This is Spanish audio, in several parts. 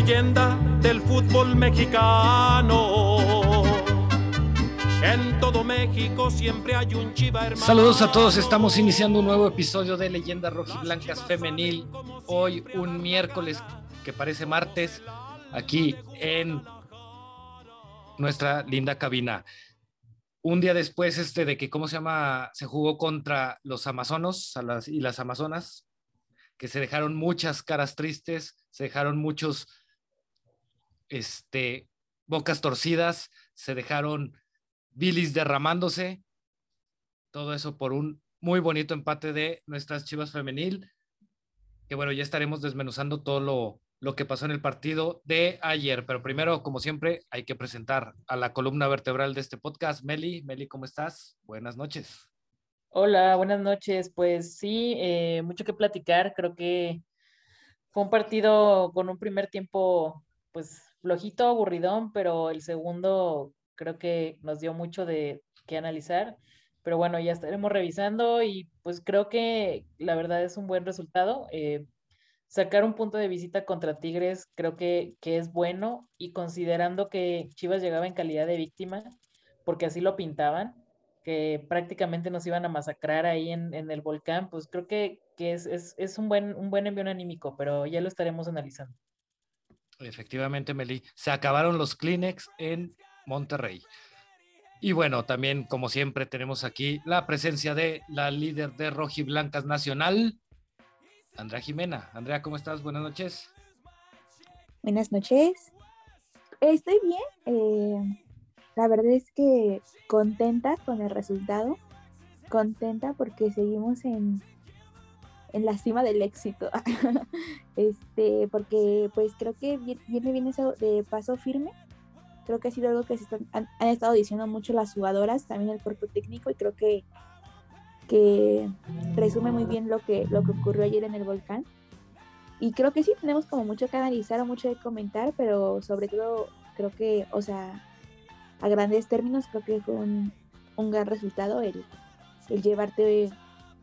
leyenda del fútbol mexicano. En todo México siempre hay un chiva hermano. Saludos a todos, estamos iniciando un nuevo episodio de Leyendas Rojiblancas Femenil. Hoy un miércoles que parece martes, aquí en nuestra linda cabina. Un día después este de que, ¿cómo se llama? Se jugó contra los amazonos y las amazonas, que se dejaron muchas caras tristes, se dejaron muchos, este, bocas torcidas, se dejaron bilis derramándose, todo eso por un muy bonito empate de nuestras Chivas femenil, que bueno, ya estaremos desmenuzando todo lo, lo que pasó en el partido de ayer, pero primero, como siempre, hay que presentar a la columna vertebral de este podcast, Meli. Meli, ¿cómo estás? Buenas noches. Hola, buenas noches. Pues sí, eh, mucho que platicar. Creo que fue un partido con un primer tiempo, pues flojito, aburridón, pero el segundo creo que nos dio mucho de qué analizar. Pero bueno, ya estaremos revisando y pues creo que la verdad es un buen resultado. Eh, sacar un punto de visita contra Tigres creo que, que, es bueno y considerando que Chivas llegaba en calidad de víctima, porque así lo pintaban, que prácticamente nos iban a masacrar ahí en, en el volcán, pues creo que, que es, es, es, un, buen, un buen envío anímico, pero ya lo estaremos analizando. Efectivamente, Meli, se acabaron los Kleenex en Monterrey. Y bueno, también, como siempre, tenemos aquí la presencia de la líder de Rojiblancas Nacional, Andrea Jimena. Andrea, ¿cómo estás? Buenas noches. Buenas noches. Estoy bien. Eh, la verdad es que contenta con el resultado. Contenta porque seguimos en, en la cima del éxito. este, porque pues creo que viene bien eso de paso firme Creo que ha sido algo que se han, estado diciendo mucho las jugadoras, también el cuerpo técnico, y creo que, que resume muy bien lo que, lo que ocurrió ayer en el volcán. Y creo que sí, tenemos como mucho que analizar o mucho que comentar, pero sobre todo creo que, o sea, a grandes términos, creo que fue un, un gran resultado el, el llevarte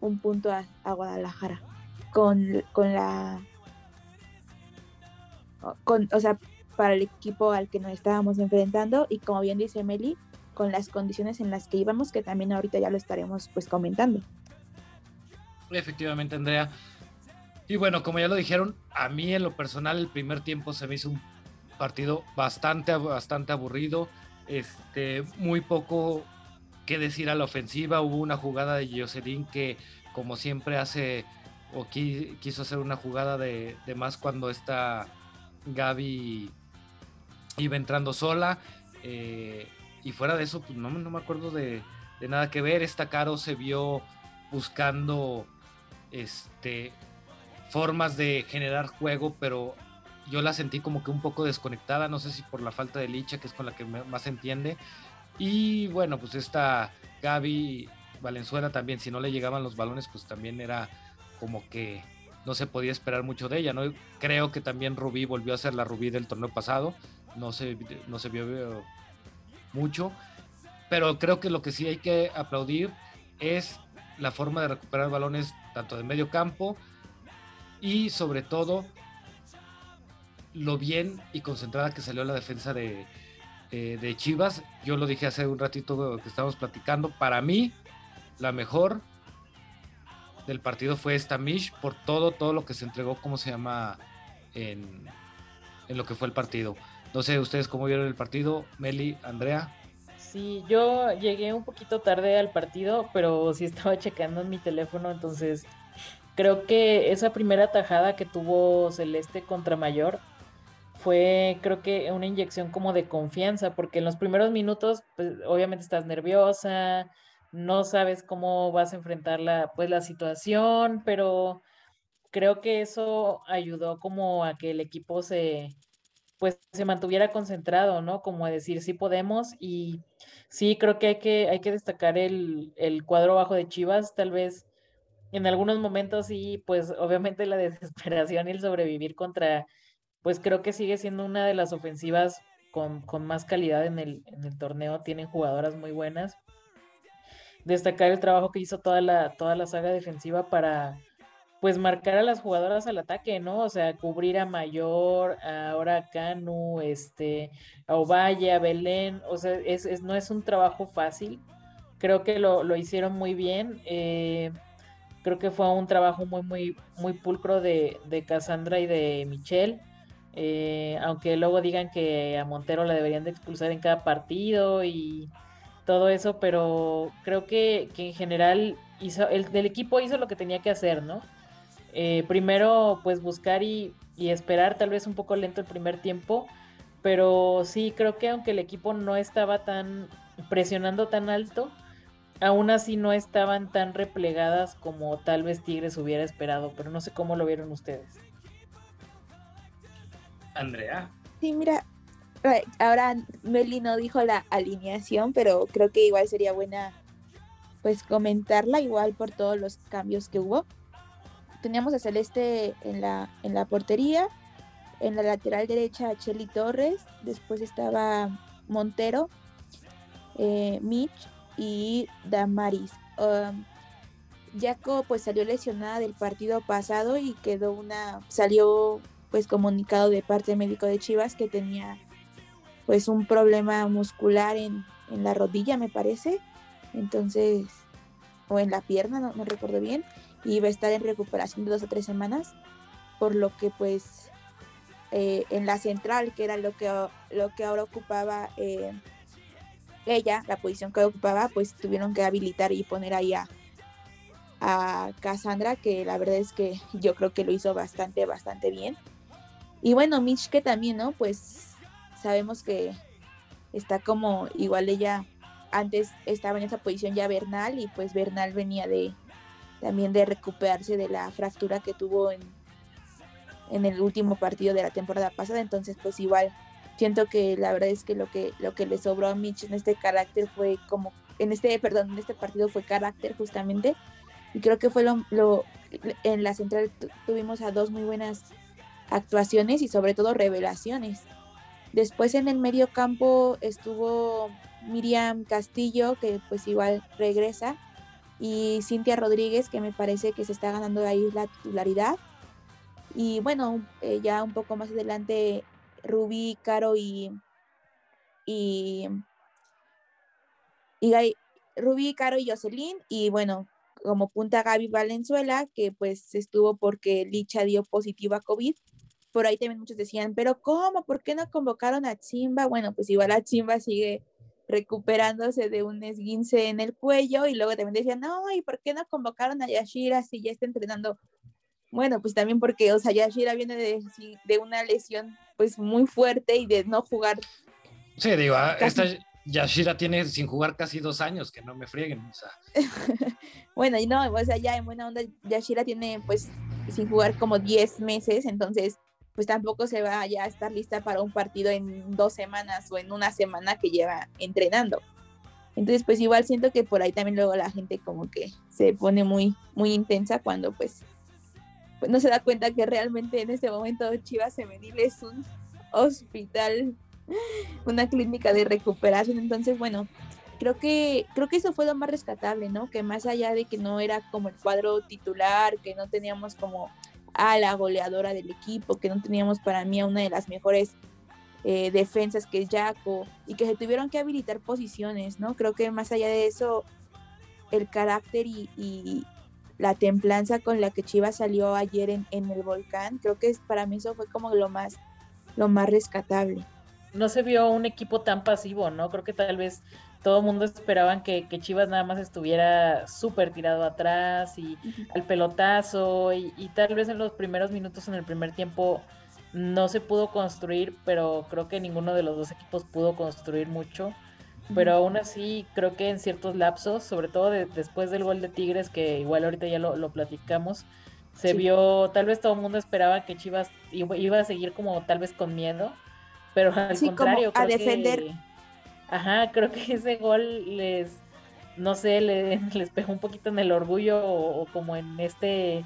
un punto a, Guadalajara con, con la con, o sea, para el equipo al que nos estábamos enfrentando y como bien dice Meli, con las condiciones en las que íbamos, que también ahorita ya lo estaremos pues comentando. Efectivamente, Andrea. Y bueno, como ya lo dijeron, a mí en lo personal el primer tiempo se me hizo un partido bastante, bastante aburrido. Este, muy poco que decir a la ofensiva. Hubo una jugada de Jocelyn que, como siempre, hace o quiso hacer una jugada de, de más cuando está Gaby iba entrando sola. Eh, y fuera de eso, pues no, no me acuerdo de, nada que ver. Esta Caro se vio buscando este, formas de generar juego, pero yo la sentí como que un poco desconectada. No sé si por la falta de licha, que es con la que más entiende. Y bueno, pues esta Gaby Valenzuela también, si no le llegaban los balones, pues también era como que no se podía esperar mucho de ella, ¿no? Creo que también Rubí volvió a ser la Rubí del torneo pasado, no se, no se vio mucho, pero creo que lo que sí hay que aplaudir es la forma de recuperar balones tanto de medio campo y sobre todo lo bien y concentrada que salió la defensa de, eh, de Chivas. Yo lo dije hace un ratito que estábamos platicando, para mí la mejor del partido fue esta Mish por todo, todo lo que se entregó, ¿cómo se llama? En, en lo que fue el partido. No sé, ustedes cómo vieron el partido, Meli, Andrea. Sí, yo llegué un poquito tarde al partido, pero sí estaba checando en mi teléfono, entonces creo que esa primera tajada que tuvo Celeste contra Mayor fue, creo que una inyección como de confianza, porque en los primeros minutos, pues obviamente estás nerviosa, no sabes cómo vas a enfrentar la, pues, la situación, pero creo que eso ayudó como a que el equipo se, pues se mantuviera concentrado, ¿no? Como decir, sí podemos y sí creo que hay que, hay que destacar el, el cuadro bajo de Chivas, tal vez en algunos momentos sí, pues obviamente la desesperación y el sobrevivir contra, pues creo que sigue siendo una de las ofensivas con, con más calidad en el, en el torneo, tienen jugadoras muy buenas. Destacar el trabajo que hizo toda la, toda la saga defensiva para, pues marcar a las jugadoras al ataque, ¿no? O sea, cubrir a Mayor, ahora a Canu, este, a Ovalle, a Belén, o sea, es, no es un trabajo fácil, creo que lo, hicieron muy bien, eh, creo que fue un trabajo muy, muy, muy pulcro de, de Cassandra y de Michelle, eh, aunque luego digan que a Montero la deberían de expulsar en cada partido y todo eso, pero creo que, en general el equipo hizo lo que tenía que hacer, ¿no? Eh, primero, pues buscar y, esperar, tal vez un poco lento el primer tiempo, pero sí, creo que aunque el equipo no estaba tan presionando tan alto, aún así no estaban tan replegadas como tal vez Tigres hubiera esperado, pero no sé cómo lo vieron ustedes. Andrea. Sí, mira, eh, ahora Meli no dijo la alineación, pero creo que igual sería buena pues comentarla igual por todos los cambios que hubo teníamos a Celeste en la, en la portería, en la lateral derecha a Torres, después estaba Montero, eh, Mitch y Damaris. Um, Jaco pues salió lesionada del partido pasado y quedó una, salió pues comunicado de parte médico de Chivas que tenía pues un problema muscular en, la rodilla me parece, entonces, o en la pierna, no, no recuerdo bien, y va a estar en recuperación de dos o tres semanas, por lo que pues eh, en la central, que era lo que, lo que ahora ocupaba eh, ella, la posición que ocupaba, pues tuvieron que habilitar y poner ahí a, a Cassandra, que la verdad es que yo creo que lo hizo bastante, bastante bien. Y bueno, Mitch que también, ¿no? Pues sabemos que está como igual ella antes estaba en esa posición ya Bernal y pues Bernal venía de, también de recuperarse de la fractura que tuvo en, en el último partido de la temporada pasada. Entonces, pues igual siento que la verdad es que lo que lo que le sobró a Mitch en este carácter fue como en este perdón en este partido fue carácter justamente y creo que fue lo, lo en la central tuvimos a dos muy buenas actuaciones y sobre todo revelaciones después en el medio campo estuvo Miriam Castillo que pues igual regresa y Cintia Rodríguez, que me parece que se está ganando ahí la titularidad. Y bueno, eh, ya un poco más adelante, Rubí, Caro y, y, y Rubí, Caro y Jocelyn. Y bueno, como punta Gaby Valenzuela, que pues estuvo porque Licha dio positivo a COVID. Por ahí también muchos decían, pero ¿cómo? ¿Por qué no convocaron a Chimba? Bueno, pues igual a Chimba sigue recuperándose de un esguince en el cuello y luego también decían, no, ¿y por qué no convocaron a Yashira si ya está entrenando? Bueno, pues también porque, o sea, Yashira viene de, de una lesión pues muy fuerte y de no jugar. Sí, digo, ah, esta Yashira tiene sin jugar casi dos años, que no me frieguen. O sea. bueno, y no, o sea, ya en buena onda, Yashira tiene pues sin jugar como 10 meses, entonces pues tampoco se va ya a estar lista para un partido en dos semanas o en una semana que lleva entrenando. Entonces, pues igual siento que por ahí también luego la gente como que se pone muy, muy intensa cuando pues, pues no se da cuenta que realmente en este momento Chivas Femenil es un hospital, una clínica de recuperación. Entonces, bueno, creo que, creo que eso fue lo más rescatable, ¿no? Que más allá de que no era como el cuadro titular, que no teníamos como a la goleadora del equipo, que no teníamos para mí a una de las mejores eh, defensas que es Jaco, y que se tuvieron que habilitar posiciones, ¿no? Creo que más allá de eso, el carácter y, la templanza con la que Chivas salió ayer en, en, el volcán, creo que para mí eso fue como lo más, lo más rescatable. No se vio un equipo tan pasivo, ¿no? Creo que tal vez todo el mundo esperaban que, Chivas nada más estuviera súper tirado atrás y al pelotazo y, tal vez en los primeros minutos en el primer tiempo no se pudo construir, pero creo que ninguno de los dos equipos pudo construir mucho. Pero aún así creo que en ciertos lapsos, sobre todo después del gol de Tigres, que igual ahorita ya lo, platicamos, se vio, tal vez todo el mundo esperaba que Chivas iba, a seguir como tal vez con miedo, pero al contrario, a defender. Ajá, creo que ese gol les, no sé, les pegó un poquito en el orgullo o, como en este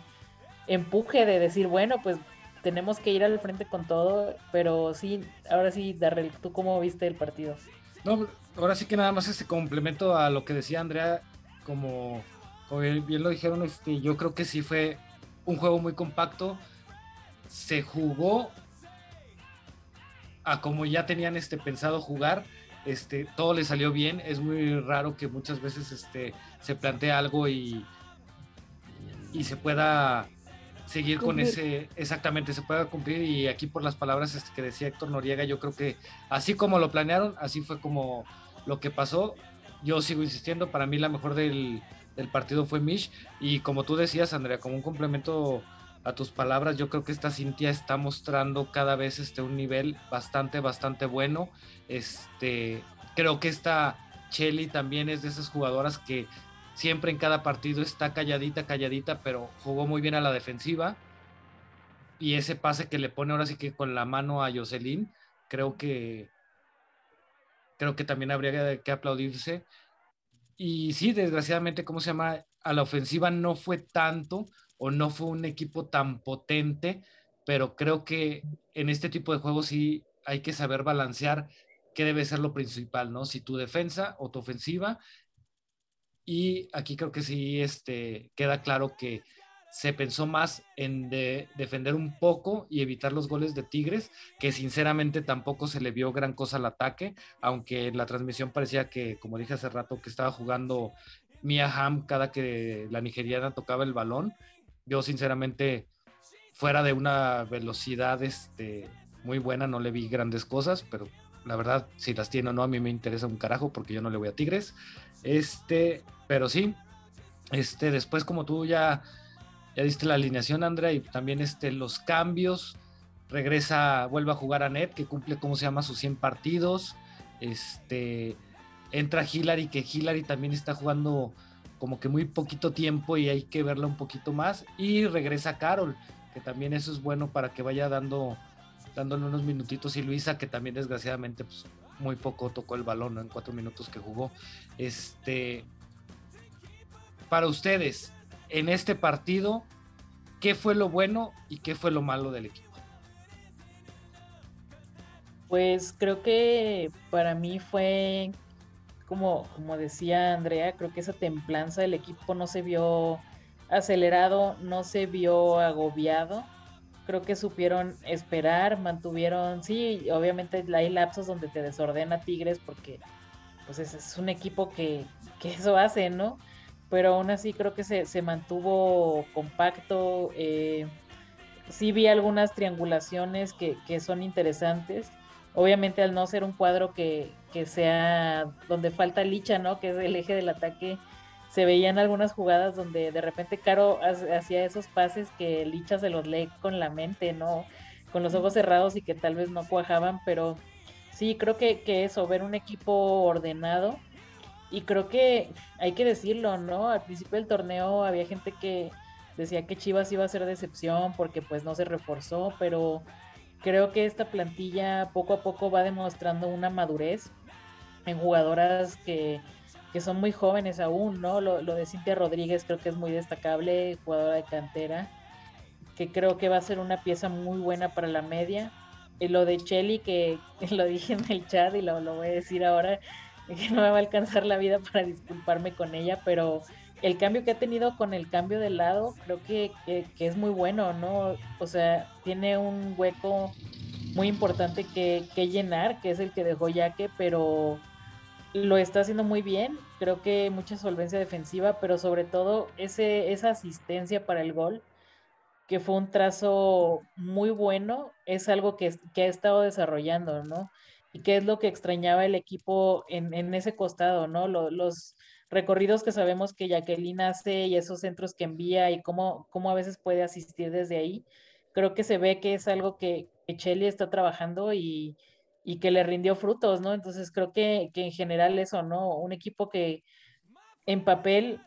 empuje de decir, bueno, pues tenemos que ir al frente con todo, pero sí, ahora sí, Darrell, ¿tú cómo viste el partido? No, ahora sí que nada más este complemento a lo que decía Andrea, como, bien lo dijeron, este, yo creo que sí fue un juego muy compacto, se jugó a como ya tenían este pensado jugar, este, todo le salió bien. Es muy raro que muchas veces este, se plantee algo y, y se pueda seguir con ese, exactamente, se pueda cumplir. Y aquí por las palabras este, que decía Héctor Noriega, yo creo que así como lo planearon, así fue como lo que pasó. Yo sigo insistiendo, para mí la mejor del, del partido fue Mish. Y como tú decías, Andrea, como un complemento a tus palabras, yo creo que esta Cintia está mostrando cada vez este, un nivel bastante, bastante bueno. Este, creo que esta Chelly también es de esas jugadoras que siempre en cada partido está calladita, calladita, pero jugó muy bien a la defensiva. Y ese pase que le pone ahora sí que con la mano a Jocelyn, creo que creo que también habría que aplaudirse. Y sí, desgraciadamente, ¿cómo se llama? A la ofensiva no fue tanto, o no fue un equipo tan potente, pero creo que en este tipo de juegos sí hay que saber balancear qué debe ser lo principal, ¿no? Si tu defensa o tu ofensiva. Y aquí creo que sí este, queda claro que se pensó más en defender un poco y evitar los goles de Tigres, que sinceramente tampoco se le vio gran cosa al ataque, aunque en la transmisión parecía que, como dije hace rato, que estaba jugando Mia Ham cada que la nigeriana tocaba el balón yo sinceramente, fuera de una velocidad este, muy buena, no le vi grandes cosas, pero la verdad, si las tiene o no, a mí me interesa un carajo porque yo no le voy a Tigres. Este, pero sí, este, después como tú ya, ya diste la alineación, Andrea, y también este, los cambios, regresa, vuelve a jugar a Net, que cumple, ¿cómo se llama?, sus 100 partidos. Este, entra Hillary, que Hillary también está jugando como que muy poquito tiempo y hay que verla un poquito más. Y regresa Carol, que también eso es bueno para que vaya dando dándole unos minutitos. Y Luisa que también desgraciadamente pues, muy poco tocó el balón en cuatro minutos que jugó. Este para ustedes en este partido qué fue lo bueno y qué fue lo malo del equipo pues creo que para mí fue como, como decía Andrea, creo que esa templanza del equipo no se vio acelerado, no se vio agobiado. Creo que supieron esperar, mantuvieron, sí, obviamente hay lapsos donde te desordena Tigres porque pues es, un equipo que, eso hace, ¿no? Pero aún así creo que se, mantuvo compacto. Eh, sí vi algunas triangulaciones que, que son interesantes obviamente al no ser un cuadro que, sea donde falta Licha, ¿no? Que es el eje del ataque, se veían algunas jugadas donde de repente Caro hacía esos pases que Licha se los lee con la mente, ¿no? Con los ojos cerrados y que tal vez no cuajaban, pero sí, creo que, que eso, ver un equipo ordenado. Y creo que hay que decirlo, ¿no? Al principio del torneo había gente que decía que Chivas iba a ser decepción porque pues no se reforzó, pero creo que esta plantilla poco a poco va demostrando una madurez en jugadoras que, son muy jóvenes aún, ¿no? Lo, de Cintia Rodríguez creo que es muy destacable, jugadora de cantera, que creo que va a ser una pieza muy buena para la media. Y lo de Chelly, que lo dije en el chat y lo, lo voy a decir ahora, que no me va a alcanzar la vida para disculparme con ella, pero el cambio que ha tenido con el cambio de lado, creo que, es muy bueno, ¿no? O sea, tiene un hueco muy importante que, llenar, que es el que dejó Yaque, pero lo está haciendo muy bien. Creo que mucha solvencia defensiva, pero sobre todo ese, esa asistencia para el gol, que fue un trazo muy bueno, es algo que, ha estado desarrollando, ¿no? Y que es lo que extrañaba el equipo en, en ese costado, ¿no? los recorridos que sabemos que Jacqueline hace y esos centros que envía y cómo, cómo a veces puede asistir desde ahí, creo que se ve que es algo que, que está trabajando y, que le rindió frutos, ¿no? Entonces creo que, en general eso, ¿no? Un equipo que en papel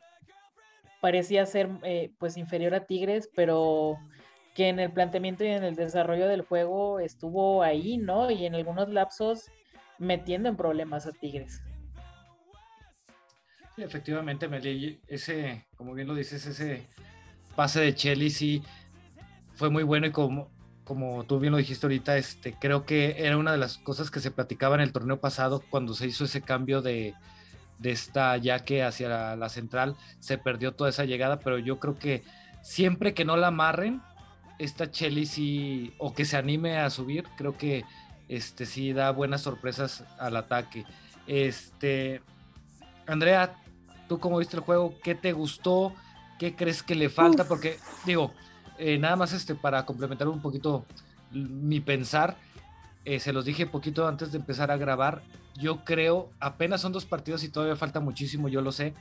parecía ser eh, pues inferior a Tigres, pero que en el planteamiento y en el desarrollo del juego estuvo ahí, ¿no? Y en algunos lapsos metiendo en problemas a Tigres efectivamente, Meli, ese, como bien lo dices, ese pase de Chelly sí fue muy bueno y como, como tú bien lo dijiste ahorita, este, creo que era una de las cosas que se platicaba en el torneo pasado cuando se hizo ese cambio de, de esta yaque hacia la, central, se perdió toda esa llegada, pero yo creo que siempre que no la amarren, esta Chelly sí, o que se anime a subir, creo que este sí da buenas sorpresas al ataque. Este, Andrea, ¿tú cómo viste el juego? ¿Qué te gustó? ¿Qué crees que le falta? Porque, digo, eh, nada más este, para complementar un poquito mi pensar, eh, se los dije poquito antes de empezar a grabar, yo creo, apenas son dos partidos y todavía falta muchísimo, yo lo sé,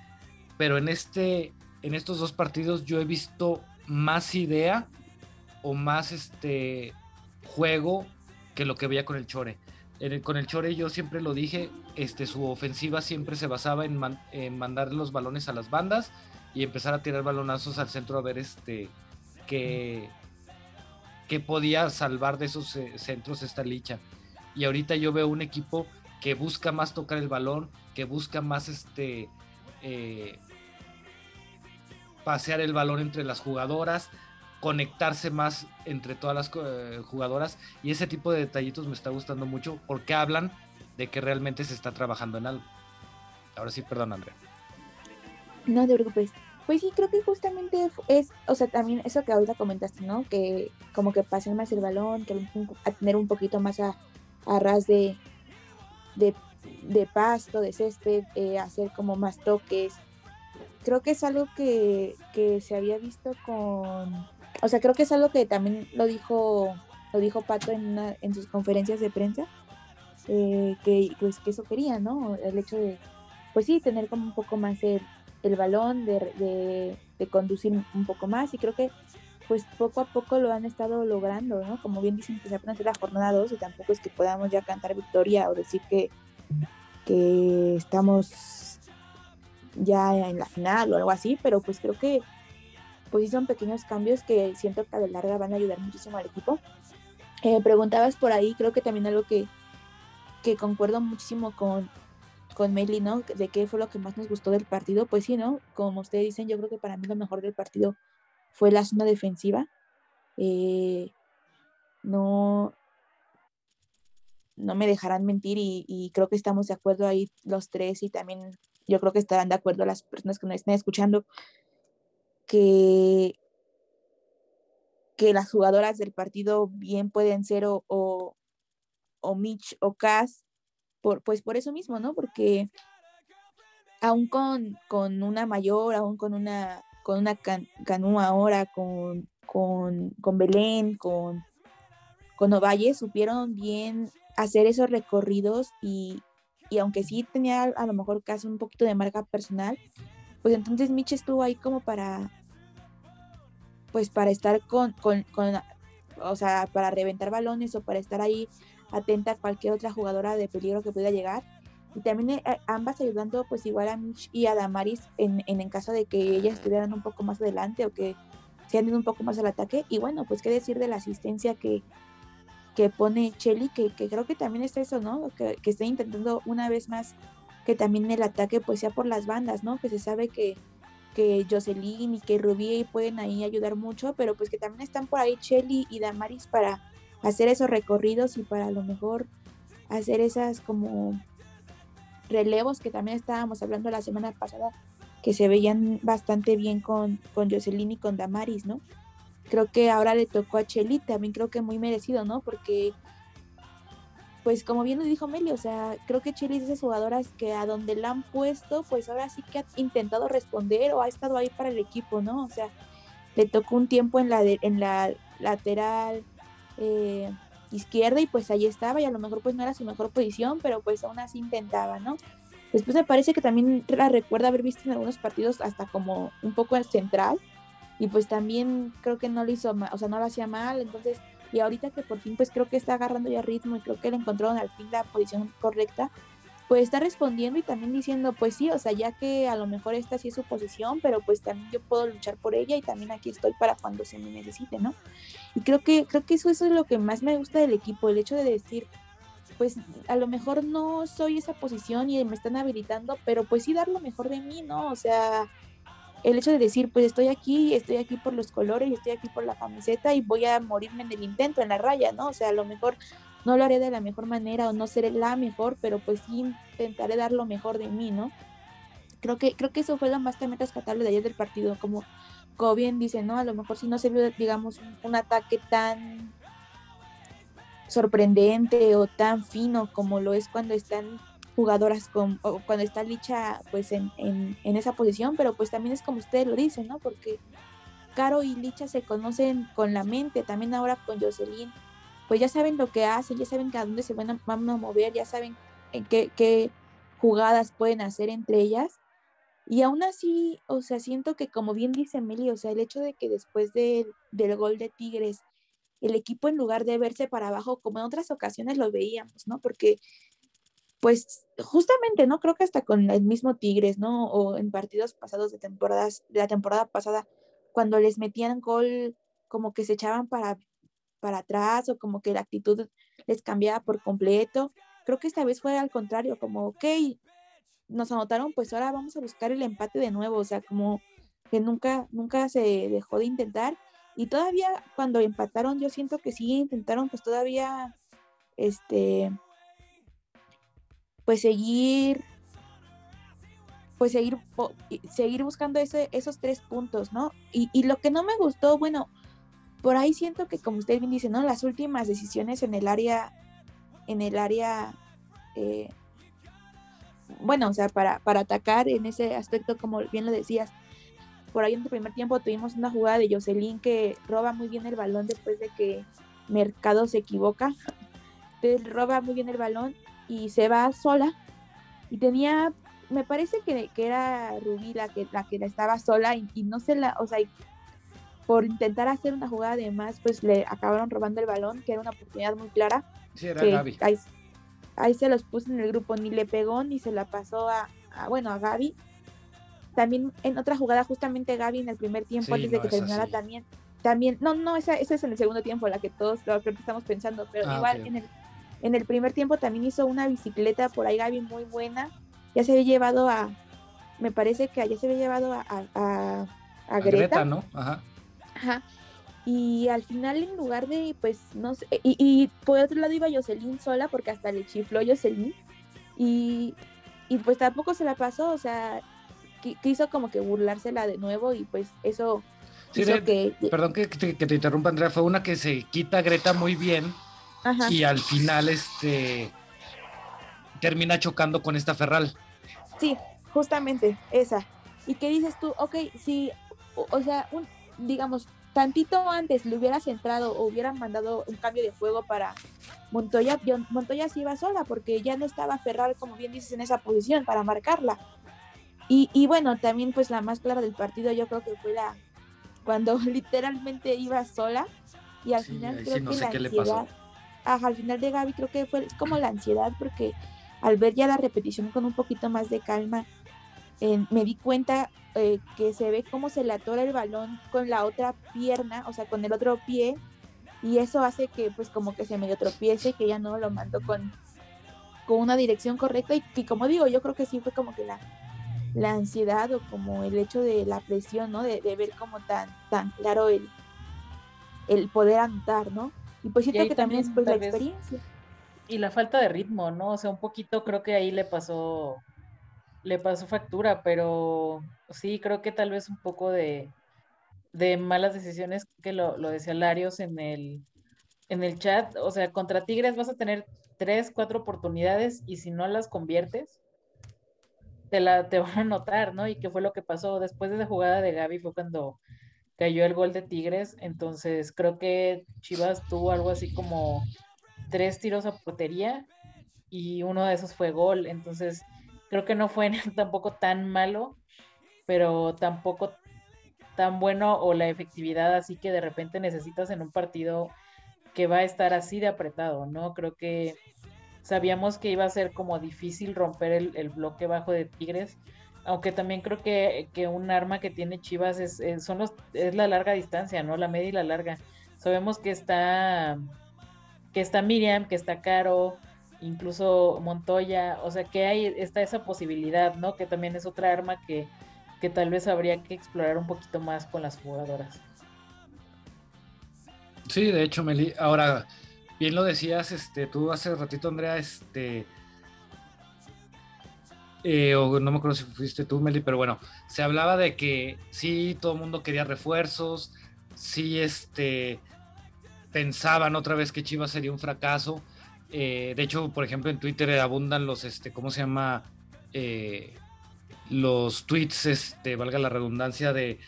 pero en, este, en estos dos partidos yo he visto más idea o más este juego que lo que veía con el Chore. con el Chore yo siempre lo dije, este, su ofensiva siempre se basaba en, mandar los balones a las bandas y empezar a tirar balonazos al centro a ver este que, que podía salvar de esos eh, centros esta licha. Y ahorita yo veo un equipo que busca más tocar el balón, que busca más este eh, pasear el balón entre las jugadoras, conectarse más entre todas las eh, jugadoras y ese tipo de detallitos me está gustando mucho porque hablan de que realmente se está trabajando en algo. Ahora sí, perdón, Andrea. No te preocupes. Pues sí, creo que justamente es, o sea, también eso que ahorita comentaste, ¿no? Que como que pasen más el balón, que a tener un poquito más a, ras de, de, pasto, de césped, eh, hacer como más toques. Creo que es algo que, que se había visto con o sea, creo que es algo que también lo dijo, lo dijo Pato en, en sus conferencias de prensa, eh, que, pues, que eso quería, ¿no? El hecho de, pues sí, tener como un poco más el, el balón, de, de, conducir un poco más, y creo que pues poco a poco lo han estado logrando, ¿no? Como bien dicen que se apenas la jornada 2 y tampoco es que podamos ya cantar victoria o decir que, que estamos ya en la final o algo así, pero pues creo que pues sí son pequeños cambios que siento que a la larga van a ayudar muchísimo al equipo. Eh, preguntabas por ahí, creo que también algo que, que concuerdo muchísimo con, con Meli, ¿no? De qué fue lo que más nos gustó del partido. Pues sí, ¿no? Como ustedes dicen, yo creo que para mí lo mejor del partido fue la zona defensiva. Eh, no, no me dejarán mentir y, y, creo que estamos de acuerdo ahí los tres y también yo creo que estarán de acuerdo las personas que nos estén escuchando que, que las jugadoras del partido bien pueden ser o, o, Mitch o Cass, por, pues por eso mismo, ¿no? Porque aún con, con una mayor, aún con una, con una canúa ahora, con, con, con Belén, con, con Ovalle, supieron bien hacer esos recorridos y, y aunque sí tenía a lo mejor casi un poquito de marca personal, pues entonces Mitch estuvo ahí como para, pues para estar con, con, o sea, para reventar balones o para estar ahí atenta a cualquier otra jugadora de peligro que pueda llegar. Y también eh, ambas ayudando pues igual a Mitch y a Damaris en, en, caso de que ellas estuvieran un poco más adelante o que se han ido un poco más al ataque. Y bueno, pues qué decir de la asistencia que, que pone Chelly, que, que, creo que también es eso, ¿no? Que, que está intentando una vez más que también el ataque pues sea por las bandas, ¿no? Que se sabe que, que Jocelyn y que Rubí pueden ahí ayudar mucho, pero pues que también están por ahí Shelly y Damaris para hacer esos recorridos y para lo mejor hacer esas como relevos que también estábamos hablando la semana pasada, que se veían bastante bien con, con Jocelyn y con Damaris, ¿no? Creo que ahora le tocó a Shelly, también creo que muy merecido, ¿no? Porque pues como bien nos dijo Meli, o sea, creo que Chile es de esas jugadoras que a donde la han puesto, pues ahora sí que ha intentado responder o ha estado ahí para el equipo, ¿no? O sea, le tocó un tiempo en la, en la lateral eh, izquierda y pues ahí estaba y a lo mejor pues no era su mejor posición, pero pues aún así intentaba, ¿no? Después me parece que también la recuerda haber visto en algunos partidos hasta como un poco central y pues también creo que no lo hizo mal, o sea, no lo hacía mal, entonces y ahorita que por fin pues creo que está agarrando ya ritmo y creo que le encontraron al fin la posición correcta, pues está respondiendo y también diciendo, pues sí, o sea, ya que a lo mejor esta sí es su posición, pero pues también yo puedo luchar por ella y también aquí estoy para cuando se me necesite, ¿no? Y creo que, creo que eso, eso es lo que más me gusta del equipo, el hecho de decir, pues a lo mejor no soy esa posición y me están habilitando, pero pues sí dar lo mejor de mí, ¿no? O sea, el hecho de decir, pues estoy aquí, estoy aquí por los colores, estoy aquí por la camiseta y voy a morirme en el intento, en la raya, ¿no? O sea, a lo mejor no lo haré de la mejor manera o no seré la mejor, pero pues sí intentaré dar lo mejor de mí, ¿no? Creo que, creo que eso fue lo más también rescatable de ayer del partido, como, como bien dice, ¿no? A lo mejor si no se vio, digamos, un, ataque tan sorprendente o tan fino como lo es cuando están jugadoras con, o cuando está Licha pues en, esa posición, pero pues también es como ustedes lo dicen, ¿no? Porque Caro y Licha se conocen con la mente, también ahora con Jocelyn, pues ya saben lo que hacen, ya saben a dónde se van a, mover, ya saben en qué, qué jugadas pueden hacer entre ellas y aún así, o sea, siento que como bien dice Meli, o sea, el hecho de que después del gol de Tigres, el equipo en lugar de verse para abajo, como en otras ocasiones lo veíamos, ¿no? Porque, pues, justamente, ¿no? Creo que hasta con el mismo Tigres, ¿no? O en partidos pasados de temporadas, de la temporada pasada, cuando les metían gol, como que se echaban para, para atrás o como que la actitud les cambiaba por completo. Creo que esta vez fue al contrario, como, ok, nos anotaron, pues ahora vamos a buscar el empate de nuevo, o sea, como que nunca, nunca se dejó de intentar. Y todavía cuando empataron, yo siento que sí intentaron, pues todavía, este, pues seguir, pues seguir, seguir buscando esos tres puntos, ¿no? Y, y lo que no me gustó, bueno, por ahí siento que como usted bien dice, ¿no? Las últimas decisiones en el área, en el área eh, bueno, o sea, para, para atacar en ese aspecto, como bien lo decías. Por ahí en el primer tiempo tuvimos una jugada de Jocelyn que roba muy bien el balón después de que Mercado se equivoca. Entonces roba muy bien el balón y se va sola. Y tenía, me parece que, que era Rubí la que, la que estaba sola y, no se la, o sea, por intentar hacer una jugada de más, pues le acabaron robando el balón, que era una oportunidad muy clara. Sí, era Gaby ahí se los puse en el grupo, ni le pegó ni se la pasó a, bueno, a Gaby. También en otra jugada, justamente Gaby en el primer tiempo, antes de que terminara también, también, no, no, esa, esa, es en el segundo tiempo, la que todos creo que estamos pensando, pero ah, igual en, el, en el primer tiempo también hizo una bicicleta por ahí Gaby muy buena, ya se había llevado a, me parece que ya se había llevado a, a, a, Greta. ¿no? Ajá. Ajá. Y al final, en lugar de, pues, no sé, y, y por otro lado iba Jocelyn sola, porque hasta le chifló Jocelyn. Y, y pues tampoco se la pasó, o sea, quiso como que burlársela de nuevo y pues eso hizo que... Perdón que, te interrumpa, Andrea, fue una que se quita Greta muy bien y al final este termina chocando con esta Ferral. Sí, justamente, esa. ¿Y qué dices tú? Ok, sí, o, sea, un, digamos, tantito antes le hubieras entrado o hubieran mandado un cambio de juego para Montoya, Montoya se iba sola porque ya no estaba Ferral, como bien dices, en esa posición para marcarla. Y, y, bueno, también pues la más clara del partido yo creo que fue la cuando literalmente iba sola y al final creo que la ansiedad, al final de Gaby creo que fue como la ansiedad porque al ver ya la repetición con un poquito más de calma, me di cuenta eh, que se ve cómo se le atora el balón con la otra pierna, o sea, con el otro pie, y eso hace que pues como que se medio tropiece, que ya no lo mandó con, con una dirección correcta, y, que como digo, yo creo que sí fue como que la, la ansiedad o como el hecho de la presión, ¿no? De, ver como tan, tan claro el, el poder andar, ¿no? Y pues siento que también, es pues la experiencia. Y la falta de ritmo, ¿no? O sea, un poquito creo que ahí le pasó le pasó factura, pero sí, creo que tal vez un poco de, de malas decisiones que lo, lo, decía Larios en el, en el chat. O sea, contra Tigres vas a tener tres, cuatro oportunidades y si no las conviertes, te, la, te van a notar, ¿no? Y qué fue lo que pasó después de esa jugada de Gaby fue cuando cayó el gol de Tigres. Entonces creo que Chivas tuvo algo así como tres tiros a portería y uno de esos fue gol. Entonces Creo que no fue tampoco tan malo, pero tampoco tan bueno o la efectividad así que de repente necesitas en un partido que va a estar así de apretado, ¿no? Creo que sabíamos que iba a ser como difícil romper el, bloque bajo de Tigres, aunque también creo que, un arma que tiene Chivas es, son los, es la larga distancia, ¿no? La media y la larga. Sabemos que está, que está Miriam, que está Caro, incluso Montoya, o sea que hay, está esa posibilidad, ¿no? Que también es otra arma que, que tal vez habría que explorar un poquito más con las jugadoras. Sí, de hecho, Meli, ahora, bien lo decías, este, tú hace ratito, Andrea, este, eh, o no me acuerdo si fuiste tú, Meli, pero bueno, se hablaba de que sí, todo el mundo quería refuerzos, sí, este, pensaban otra vez que Chivas sería un fracaso. Eh, de hecho, por ejemplo, en Twitter abundan los, este, ¿cómo se llama? Eh, los tweets, este, valga la redundancia, de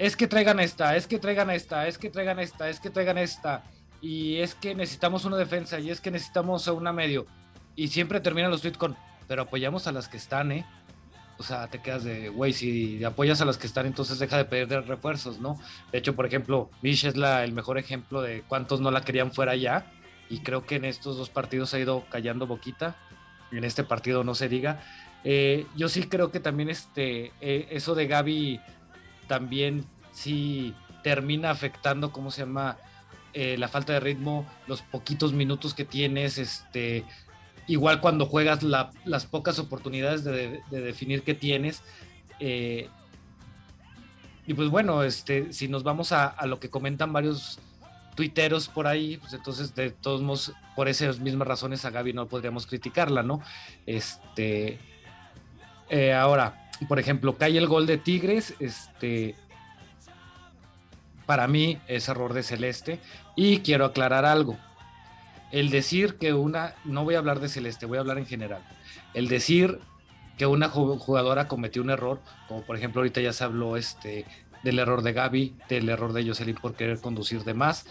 es que traigan esta, es que traigan esta, es que traigan esta, es que traigan esta, y es que necesitamos una defensa, y es que necesitamos a una medio. Y siempre terminan los tweets con, pero apoyamos a las que están, ¿eh? O sea, te quedas de, güey, si apoyas a las que están, entonces deja de pedir refuerzos, ¿no? De hecho, por ejemplo, Mish es la, el mejor ejemplo de cuántos no la querían fuera ya, y creo que en estos dos partidos ha ido callando boquita, en este partido no se diga. Eh, yo sí creo que también este, eh, eso de Gaby también sí termina afectando, ¿cómo se llama? Eh, la falta de ritmo, los poquitos minutos que tienes, este, igual cuando juegas las pocas oportunidades de, definir que tienes. y pues bueno, este, si nos vamos a, a, lo que comentan varios tuiteros por ahí, pues entonces de todos modos, por esas mismas razones a Gaby no podríamos criticarla, ¿no? Este, eh, ahora, por ejemplo, cae el gol de Tigres, este, para mí es error de Celeste y quiero aclarar algo. El decir que una, no voy a hablar de Celeste, voy a hablar en general. El decir que una jugadora cometió un error, como por ejemplo ahorita ya se habló este, del error de Gaby, del error de Jocelyn por querer conducir de más,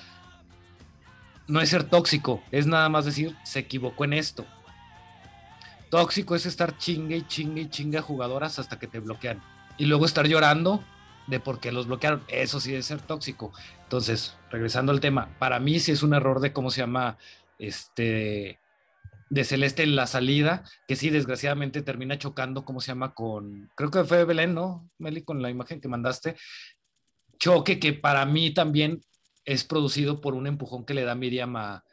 no es ser tóxico, es nada más decir se equivocó en esto. Tóxico es estar chingue y chingue y chingue a jugadoras hasta que te bloquean. Y luego estar llorando de por qué los bloquearon. Eso sí es ser tóxico. Entonces, regresando al tema, para mí sí es un error de cómo se llama este de Celeste en la salida, que sí, desgraciadamente termina chocando, ¿cómo se llama? Con, creo que fue Belén, ¿no? Meli, con la imagen que mandaste. Choque que para mí también es producido por un empujón que le da Miriam a,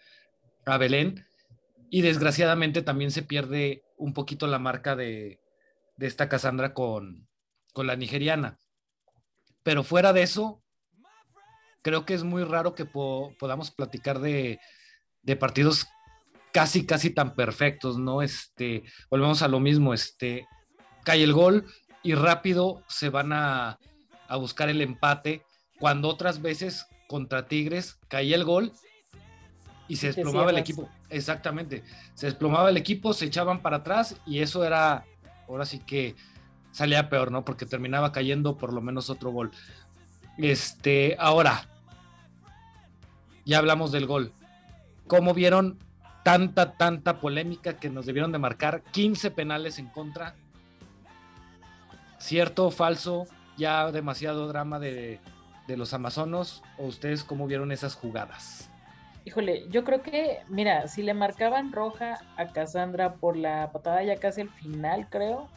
a Belén. Y desgraciadamente también se pierde un poquito la marca de, esta Cassandra con, con la nigeriana. Pero fuera de eso, creo que es muy raro que podamos platicar de, partidos casi, casi tan perfectos, ¿no? Este, volvemos a lo mismo, este, cae el gol y rápido se van a, a buscar el empate, cuando otras veces contra Tigres caía el gol y se desplomaba el equipo. Exactamente. Se desplomaba el equipo, se echaban para atrás y eso era, ahora sí que salía peor, ¿no? Porque terminaba cayendo por lo menos otro gol. Este, ahora, ya hablamos del gol. ¿Cómo vieron tanta, tanta polémica que nos debieron de marcar 15 penales en contra? ¿Cierto o falso? Ya demasiado drama de, de los amazonos. ¿O ustedes cómo vieron esas jugadas? Híjole, yo creo que, mira, si le marcaban roja a Cassandra por la patada ya casi el final, creo,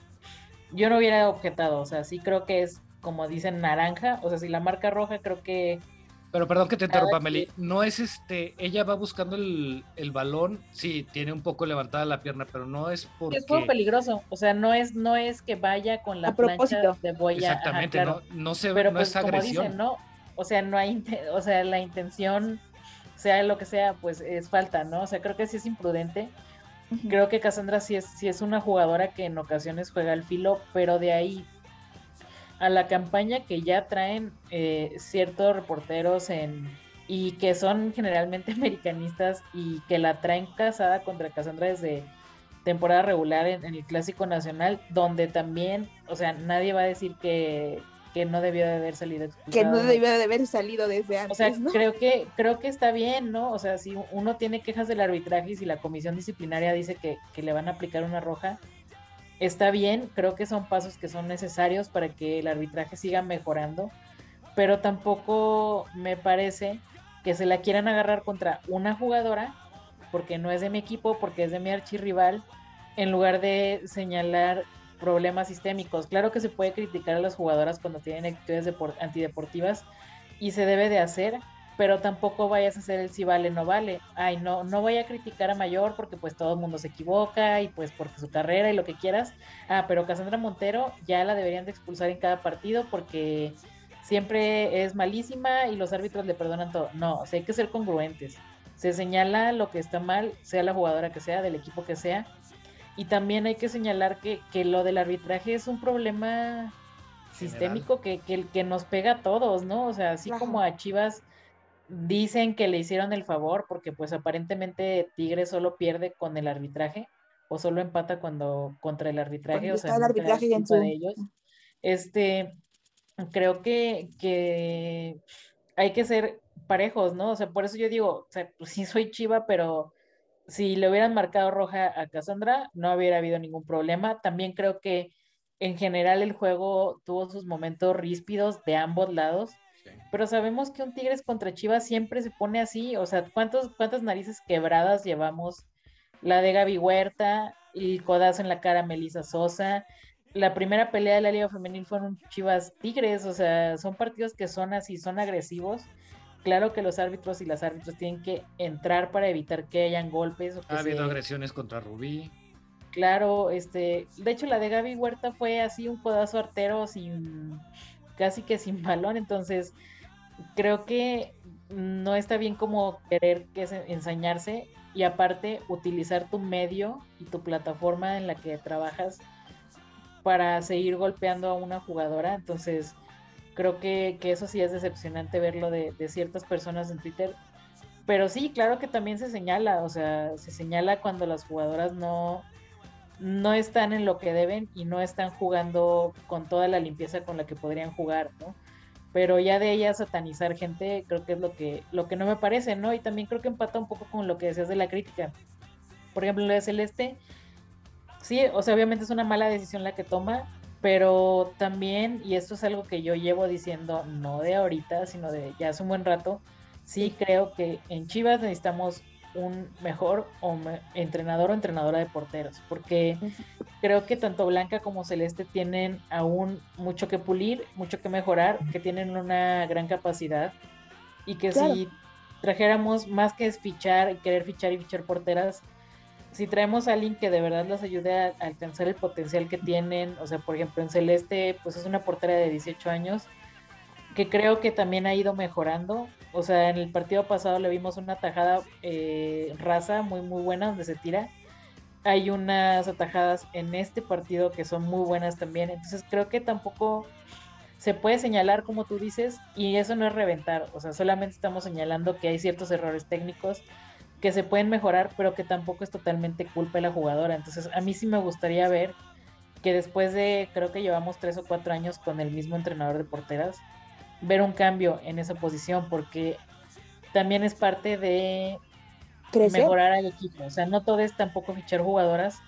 yo no hubiera objetado. O sea, sí creo que es, como dicen, naranja. O sea, si la marca roja, creo que. Pero perdón que te interrumpa, Meli. No es este. Ella va buscando el, balón. Sí, tiene un poco levantada la pierna, pero no es porque. Es muy peligroso. O sea, no es, no es que vaya con la plancha de boya. Exactamente, no, no se Pero no pues, es agresión. Como dicen, ¿no? O sea, no hay. O sea, la intención sea lo que sea, pues es falta, ¿no? O sea, creo que sí es imprudente. Creo que Cassandra sí es, sí es una jugadora que en ocasiones juega al filo, pero de ahí a la campaña que ya traen eh, ciertos reporteros en y que son generalmente americanistas y que la traen casada contra Cassandra desde temporada regular en, en, el Clásico Nacional, donde también, o sea, nadie va a decir que, que no debió de haber salido expulsado. Que no debió de haber salido desde antes. O sea, creo que creo que está bien, ¿no? O sea, si uno tiene quejas del arbitraje y si la comisión disciplinaria dice que, que le van a aplicar una roja, está bien, creo que son pasos que son necesarios para que el arbitraje siga mejorando, pero tampoco me parece que se la quieran agarrar contra una jugadora, porque no es de mi equipo, porque es de mi archirrival, en lugar de señalar problemas sistémicos. Claro que se puede criticar a las jugadoras cuando tienen actitudes antideportivas y se debe de hacer, pero tampoco vayas a hacer el si vale no vale. Ay, no, no voy a criticar a Mayor porque pues todo el mundo se equivoca y pues porque su carrera y lo que quieras. Ah, pero Cassandra Montero ya la deberían de expulsar en cada partido porque siempre es malísima y los árbitros le perdonan todo. No, o sea, hay que ser congruentes. Se señala lo que está mal, sea la jugadora que sea, del equipo que sea, Y también hay que señalar que, que lo del arbitraje es un problema sistémico que, que, que, nos pega a todos, ¿no? O sea, así como a Chivas dicen que le hicieron el favor, porque pues aparentemente Tigre solo pierde con el arbitraje, o solo empata cuando contra el arbitraje, o sea, el arbitraje en su... de ellos. Este, creo que, que hay que ser parejos, ¿no? O sea, por eso yo digo, o sea, pues sí soy chiva, pero si le hubieran marcado roja a Cassandra, no hubiera habido ningún problema. También creo que en general el juego tuvo sus momentos ríspidos de ambos lados, pero sabemos que un Tigres contra Chivas siempre se pone así, o sea, ¿cuántos, ¿cuántas narices quebradas llevamos? La de Gaby Huerta, el codazo en la cara a Melissa Sosa, la primera pelea de la Liga Femenil fueron Chivas Tigres, o sea, son partidos que son así, son agresivos. Claro que los árbitros y las árbitros tienen que entrar para evitar que hayan golpes. O que ha habido agresiones contra Rubí. Claro, este, de hecho la de Gaby Huerta fue así un codazo artero sin, casi que sin balón, entonces creo que no está bien como querer que ensañarse y aparte utilizar tu medio y tu plataforma en la que trabajas para seguir golpeando a una jugadora. Entonces, creo que, eso sí es decepcionante verlo de, de, ciertas personas en Twitter. Pero sí, claro que también se señala, o sea, se señala cuando las jugadoras no, no están en lo que deben y no están jugando con toda la limpieza con la que podrían jugar, ¿no? Pero ya de ella satanizar gente, creo que es lo que, lo que no me parece, ¿no? Y también creo que empata un poco con lo que decías de la crítica. Por ejemplo, lo de Celeste, sí, o sea, obviamente es una mala decisión la que toma, pero también, y esto es algo que yo llevo diciendo, no de ahorita, sino de ya hace un buen rato, sí creo que en Chivas necesitamos un mejor entrenador o entrenadora de porteros, porque creo que tanto Blanca como Celeste tienen aún mucho que pulir, mucho que mejorar, que tienen una gran capacidad y que si trajéramos más que fichar y querer fichar y fichar porteras, si traemos a alguien que de verdad los ayude a, alcanzar el potencial que tienen, o sea, por ejemplo, en Celeste, pues es una portera de 18 años, que creo que también ha ido mejorando. O sea, en el partido pasado le vimos una tajada eh, raza muy, muy buena donde se tira. Hay unas atajadas en este partido que son muy buenas también. Entonces creo que tampoco se puede señalar como tú dices y eso no es reventar. O sea, solamente estamos señalando que hay ciertos errores técnicos que se pueden mejorar, pero que tampoco es totalmente culpa de la jugadora. Entonces a mí sí me gustaría ver que después de, creo que llevamos tres o cuatro años con el mismo entrenador de porteras, ver un cambio en esa posición porque también es parte de mejorar al equipo. O sea, no todo es tampoco fichar jugadoras,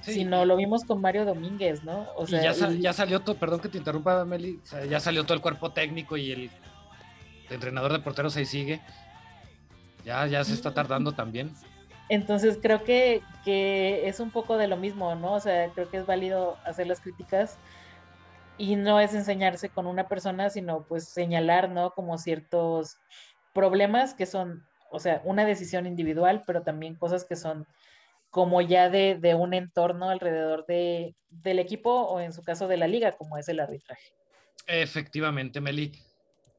sino lo vimos con Mario Domínguez, ¿no? O sea, y ya, salió todo, perdón que te interrumpa, Meli, ya salió todo el cuerpo técnico y el, entrenador de porteros ahí sigue. Ya, ya se está tardando también. Entonces creo que, que es un poco de lo mismo, ¿no? O sea, creo que es válido hacer las críticas, y no es enseñarse con una persona, sino pues señalar, ¿no? Como ciertos problemas que son, o sea, una decisión individual, pero también cosas que son como ya de, de un entorno alrededor de, del equipo o en su caso de la liga, como es el arbitraje. Efectivamente, Meli.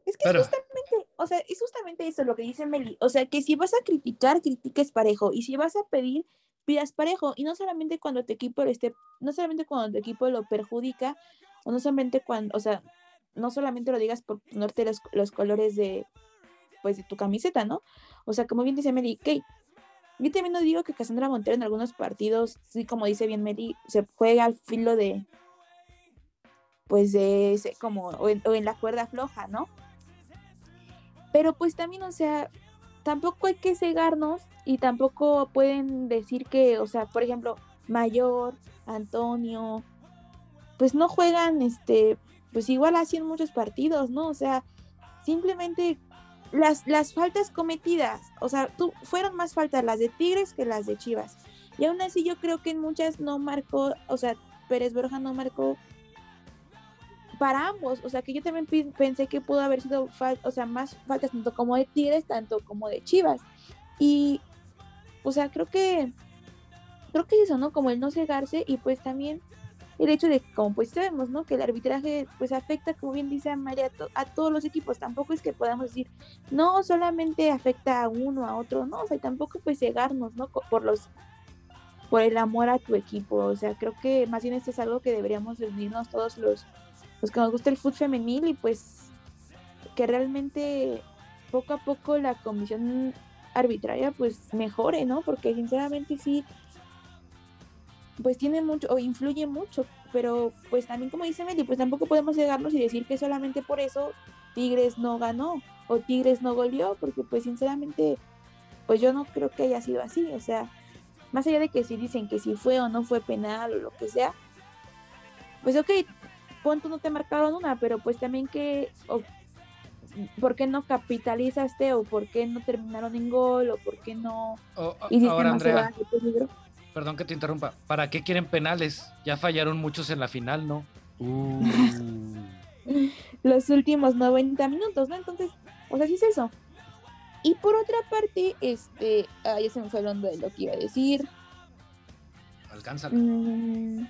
Es que es justamente, o sea, es justamente eso lo que dice Meli. O sea, que si vas a criticar, critiques parejo. Y si vas a pedir, pidas parejo. Y no solamente cuando tu equipo esté, no solamente cuando tu equipo lo perjudica, no solamente cuando, o sea, no solamente lo digas por ponerte los, los colores de, pues, de tu camiseta, ¿no? O sea, como bien dice Meli, Kay, yo también no digo que Cassandra Montero en algunos partidos, sí, como dice bien Meli, se juega al filo de, pues, de como, o en, o en la cuerda floja, ¿no? Pero pues también, o sea, tampoco hay que cegarnos y tampoco pueden decir que, o sea, por ejemplo, Mayor, Antonio, pues no juegan, este, pues igual así en muchos partidos, ¿no? O sea, simplemente las, las faltas cometidas, o sea, fueron más faltas las de Tigres que las de Chivas. Y aún así yo creo que en muchas no marcó, o sea, Pérez Borja no marcó para ambos, o sea, que yo también pensé que pudo haber sido, o sea, más faltas tanto como de Tigres, tanto como de Chivas. Y, o sea, creo que, creo que eso, ¿no? Como el no cegarse y pues también el hecho de, como pues sabemos, ¿no? Que el arbitraje pues afecta, como bien dice María, a, todos los equipos. Tampoco es que podamos decir, no, solamente afecta a uno, a otro, no, o sea, tampoco pues cegarnos, ¿no? Por los, por el amor a tu equipo. O sea, creo que más bien esto es algo que deberíamos unirnos todos los, los que nos gusta el fútbol femenil y pues que realmente poco a poco la comisión arbitraria pues mejore, ¿no? Porque sinceramente sí, pues tiene mucho o influye mucho, pero pues también como dice Meli, pues tampoco podemos llegarnos y decir que solamente por eso Tigres no ganó o Tigres no goleó, porque pues sinceramente pues yo no creo que haya sido así, o sea, más allá de que si dicen que si fue o no fue penal o lo que sea, pues ok, punto no te marcaron una, pero pues también que, ¿por qué no capitalizaste o por qué no terminaron en gol o por qué no ahora, Andrea, Perdón que te interrumpa, ¿para qué quieren penales? Ya fallaron muchos en la final, ¿no? Uh. Los últimos 90 minutos, ¿no? Entonces, o sea, sí es eso. Y por otra parte, este, ah, ya se me fue hablando de lo que iba a decir. Alcánzalo. Mm.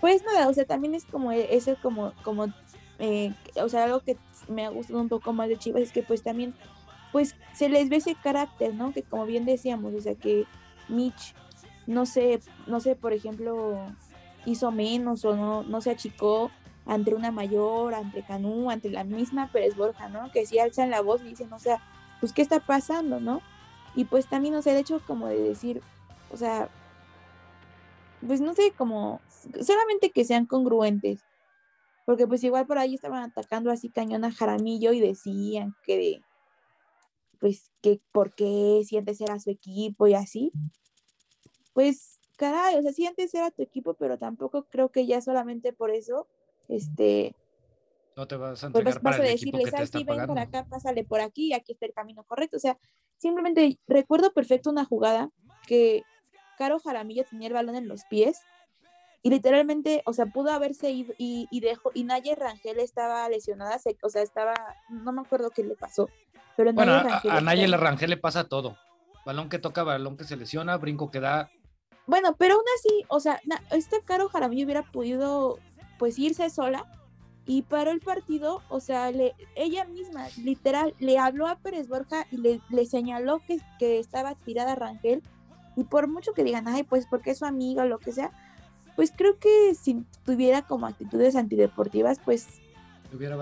pues nada, o sea, también es como ese como, como, eh, o sea, algo que me ha gustado un poco más de Chivas es que pues también, pues se les ve ese carácter, ¿no? Que como bien decíamos, o sea, que Mitch, no sé, no sé, por ejemplo, hizo menos o no, se achicó ante una mayor, ante Canú, ante la misma Pérez Borja, ¿no? Que si alzan la voz y dicen, o sea, pues, ¿qué está pasando, no? Y pues también, o sea, el hecho como de decir, o sea, pues no sé, como, solamente que sean congruentes, porque pues igual por ahí estaban atacando así cañón a Jaramillo y decían que, pues, que por qué si antes era su equipo y así, pues, caray, o sea, si antes era tu equipo, pero tampoco creo que ya solamente por eso este, no te vas a pues entregar para a decirle, ¿sabes ven por acá, pásale por aquí, aquí está el camino correcto. O sea, simplemente recuerdo perfecto una jugada que Caro Jaramillo tenía el balón en los pies y literalmente, o sea, pudo haberse ido y, y dejó, y Naye Rangel estaba lesionada, o sea, estaba, no me acuerdo qué le pasó, pero bueno, a, a Naye Rangel le pasa todo. Balón que toca, balón que se lesiona, brinco que da. Bueno, pero aún así, o sea, este Caro Jaramillo hubiera podido pues irse sola y paró el partido, o sea, le, ella misma, literal, le habló a Pérez Borja y le, le señaló que, que, estaba tirada Rangel, y por mucho que digan, ay, pues porque es su amiga o lo que sea, pues creo que si tuviera como actitudes antideportivas, pues,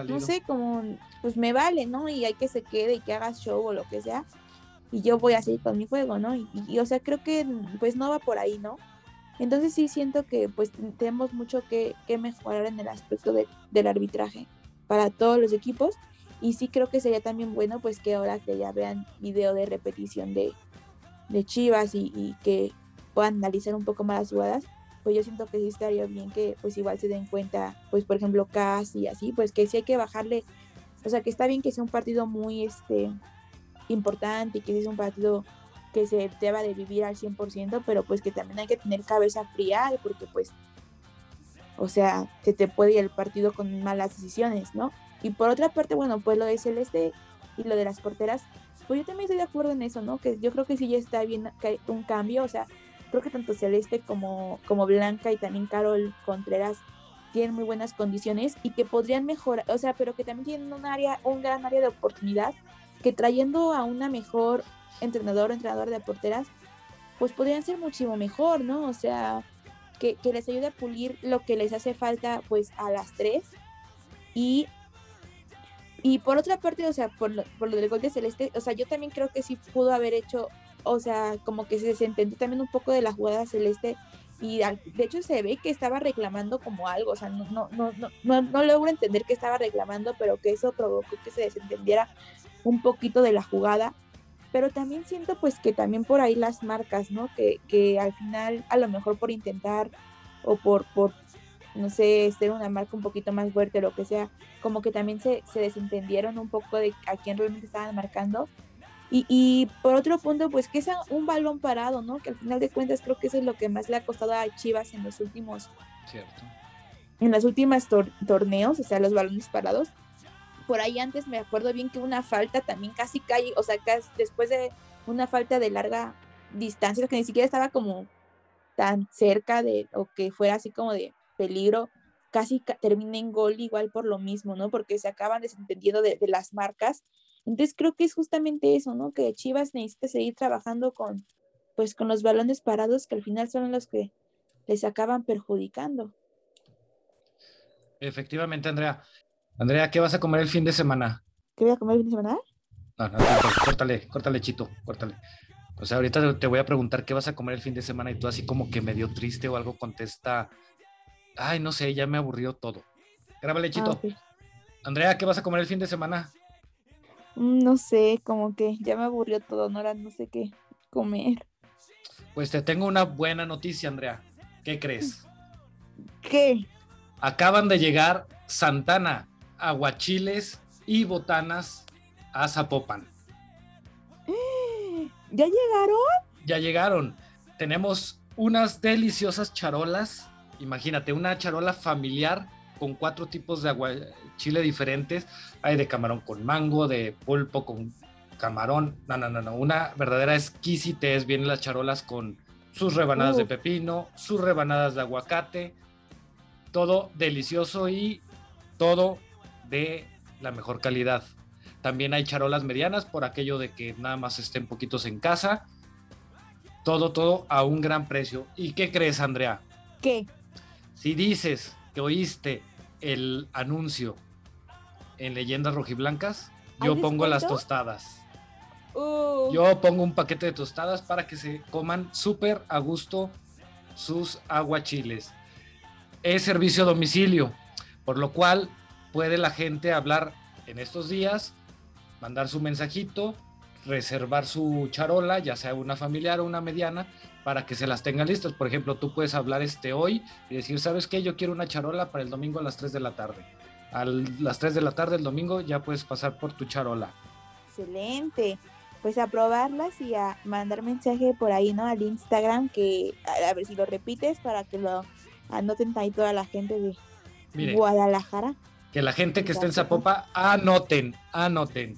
no sé, como, pues me vale, ¿no? Y hay que se quede y que haga show o lo que sea, y yo voy a seguir con mi juego, ¿no? Y, y o sea, creo que pues no va por ahí, ¿no? Entonces sí siento que pues tenemos mucho que, mejorar en el aspecto del arbitraje para todos los equipos y sí creo que sería también bueno pues que ahora que ya vean video de repetición de, Chivas y, que puedan analizar un poco más las jugadas, pues yo siento que sí estaría bien que pues igual se den cuenta, pues por ejemplo CAS y así, pues que sí hay que bajarle, o sea que está bien que sea un partido muy este importante y que sea un partido que se deba de vivir al 100%, pero pues que también hay que tener cabeza fría, porque pues, o sea, se te puede ir el partido con malas decisiones, ¿no? Y por otra parte, bueno, pues lo de Celeste y lo de las porteras, pues yo también estoy de acuerdo en eso, ¿no? Que yo creo que sí ya está bien un cambio, o sea, creo que tanto Celeste como, como Blanca y también Carol Contreras tienen muy buenas condiciones y que podrían mejorar, o sea, pero que también tienen un área, un gran área de oportunidad, que trayendo a una mejor entrenador o entrenador de porteras, pues podrían ser muchísimo mejor, ¿no? O sea, que, les ayude a pulir lo que les hace falta pues a las tres. Y, y por otra parte, o sea, por lo, por lo del gol de Celeste, o sea, yo también creo que sí pudo haber hecho, o sea, como que se desentendió también un poco de la jugada Celeste y de hecho se ve que estaba reclamando como algo, o sea, no, no, no, no, no logro entender que estaba reclamando, pero que eso provocó que se desentendiera un poquito de la jugada pero también siento pues que también por ahí las marcas, ¿no? Que, que al final, a lo mejor por intentar o por, por, no sé, ser una marca un poquito más fuerte o lo que sea, como que también se, se desentendieron un poco de a quién realmente estaban marcando. Y, y, por otro punto, pues que es un balón parado, ¿no? Que al final de cuentas creo que eso es lo que más le ha costado a Chivas en los últimos... Cierto. En los últimos torneos, o sea, los balones parados por ahí antes me acuerdo bien que una falta también casi cae, o sea, casi después de una falta de larga distancia, que ni siquiera estaba como tan cerca de, o que fuera así como de peligro, casi termina en gol igual por lo mismo, ¿no? Porque se acaban desentendiendo de, de, las marcas. Entonces creo que es justamente eso, ¿no? Que Chivas necesita seguir trabajando con, pues con los balones parados que al final son los que les acaban perjudicando. Efectivamente, Andrea. Andrea, ¿qué vas a comer el fin de semana? ¿Qué voy a comer el fin de semana? No, no, no, córtale, córtale, Chito, córtale. O sea, ahorita te voy a preguntar qué vas a comer el fin de semana y tú así como que medio triste o algo contesta, ay, no sé, ya me aburrió todo. Grábale, Chito. Ah, ok. Andrea, ¿qué vas a comer el fin de semana? Mm, No sé, como que ya me aburrió todo, Nora, no sé qué comer. Pues te tengo una buena noticia, Andrea. ¿Qué crees? ¿Qué? Acaban de llegar Santana, Aguachiles y Botanas a Zapopan. ¿Ya llegaron? Ya llegaron. Tenemos unas deliciosas charolas. Imagínate, una charola familiar con cuatro tipos de aguachile diferentes. Hay de camarón con mango, de pulpo con camarón. No, no, no, no. Una verdadera exquisitez. Vienen las charolas con sus rebanadas de Uf. pepino, sus rebanadas de aguacate. Todo delicioso y todo de la mejor calidad. También hay charolas medianas por aquello de que nada más estén poquitos en casa. Todo, todo a un gran precio. ¿Y qué crees, Andrea? ¿Qué? Si dices que oíste el anuncio en Leyendas Rojiblancas, ¿Hay yo pongo las tostadas. Uh, Yo pongo un paquete de tostadas para que se coman súper a gusto sus aguachiles. Es servicio a domicilio, por lo cual puede la gente hablar en estos días, mandar su mensajito, reservar su charola, ya sea una familiar o una mediana, para que se las tengan listas. Por ejemplo, tú puedes hablar este hoy y decir, ¿sabes qué? Yo quiero una charola para el domingo a las 3 de la tarde. A las 3 de la tarde el domingo ya puedes pasar por tu charola. excelente. Pues a probarlas y a mandar mensaje por ahí, ¿no? Al Instagram, que a, ver si lo repites para que lo anoten ahí toda la gente de Mire, Guadalajara. que la gente que está en Zapopan. Zapopa anoten, anoten.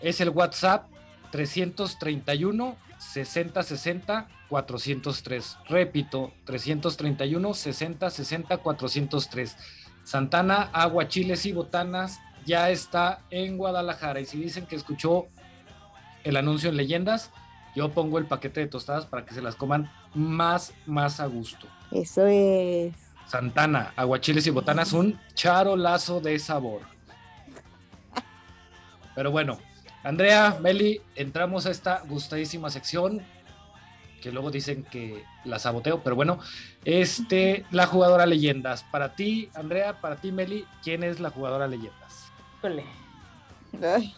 Es el WhatsApp 331 60 60 403. Repito, 331 60 60 403. Santana, Agua, Chiles y Botanas ya está en Guadalajara. Y si dicen que escuchó el anuncio en Leyendas, yo pongo el paquete de tostadas para que se las coman más, más a gusto. Eso es. Santana, aguachiles y botanas, un charolazo de sabor. Pero bueno, Andrea, Meli, entramos a esta gustadísima sección que luego dicen que la saboteo, pero bueno, este, la jugadora leyendas. Para ti, Andrea, para ti, Meli, ¿quién es la jugadora leyendas? Híjole, Ay.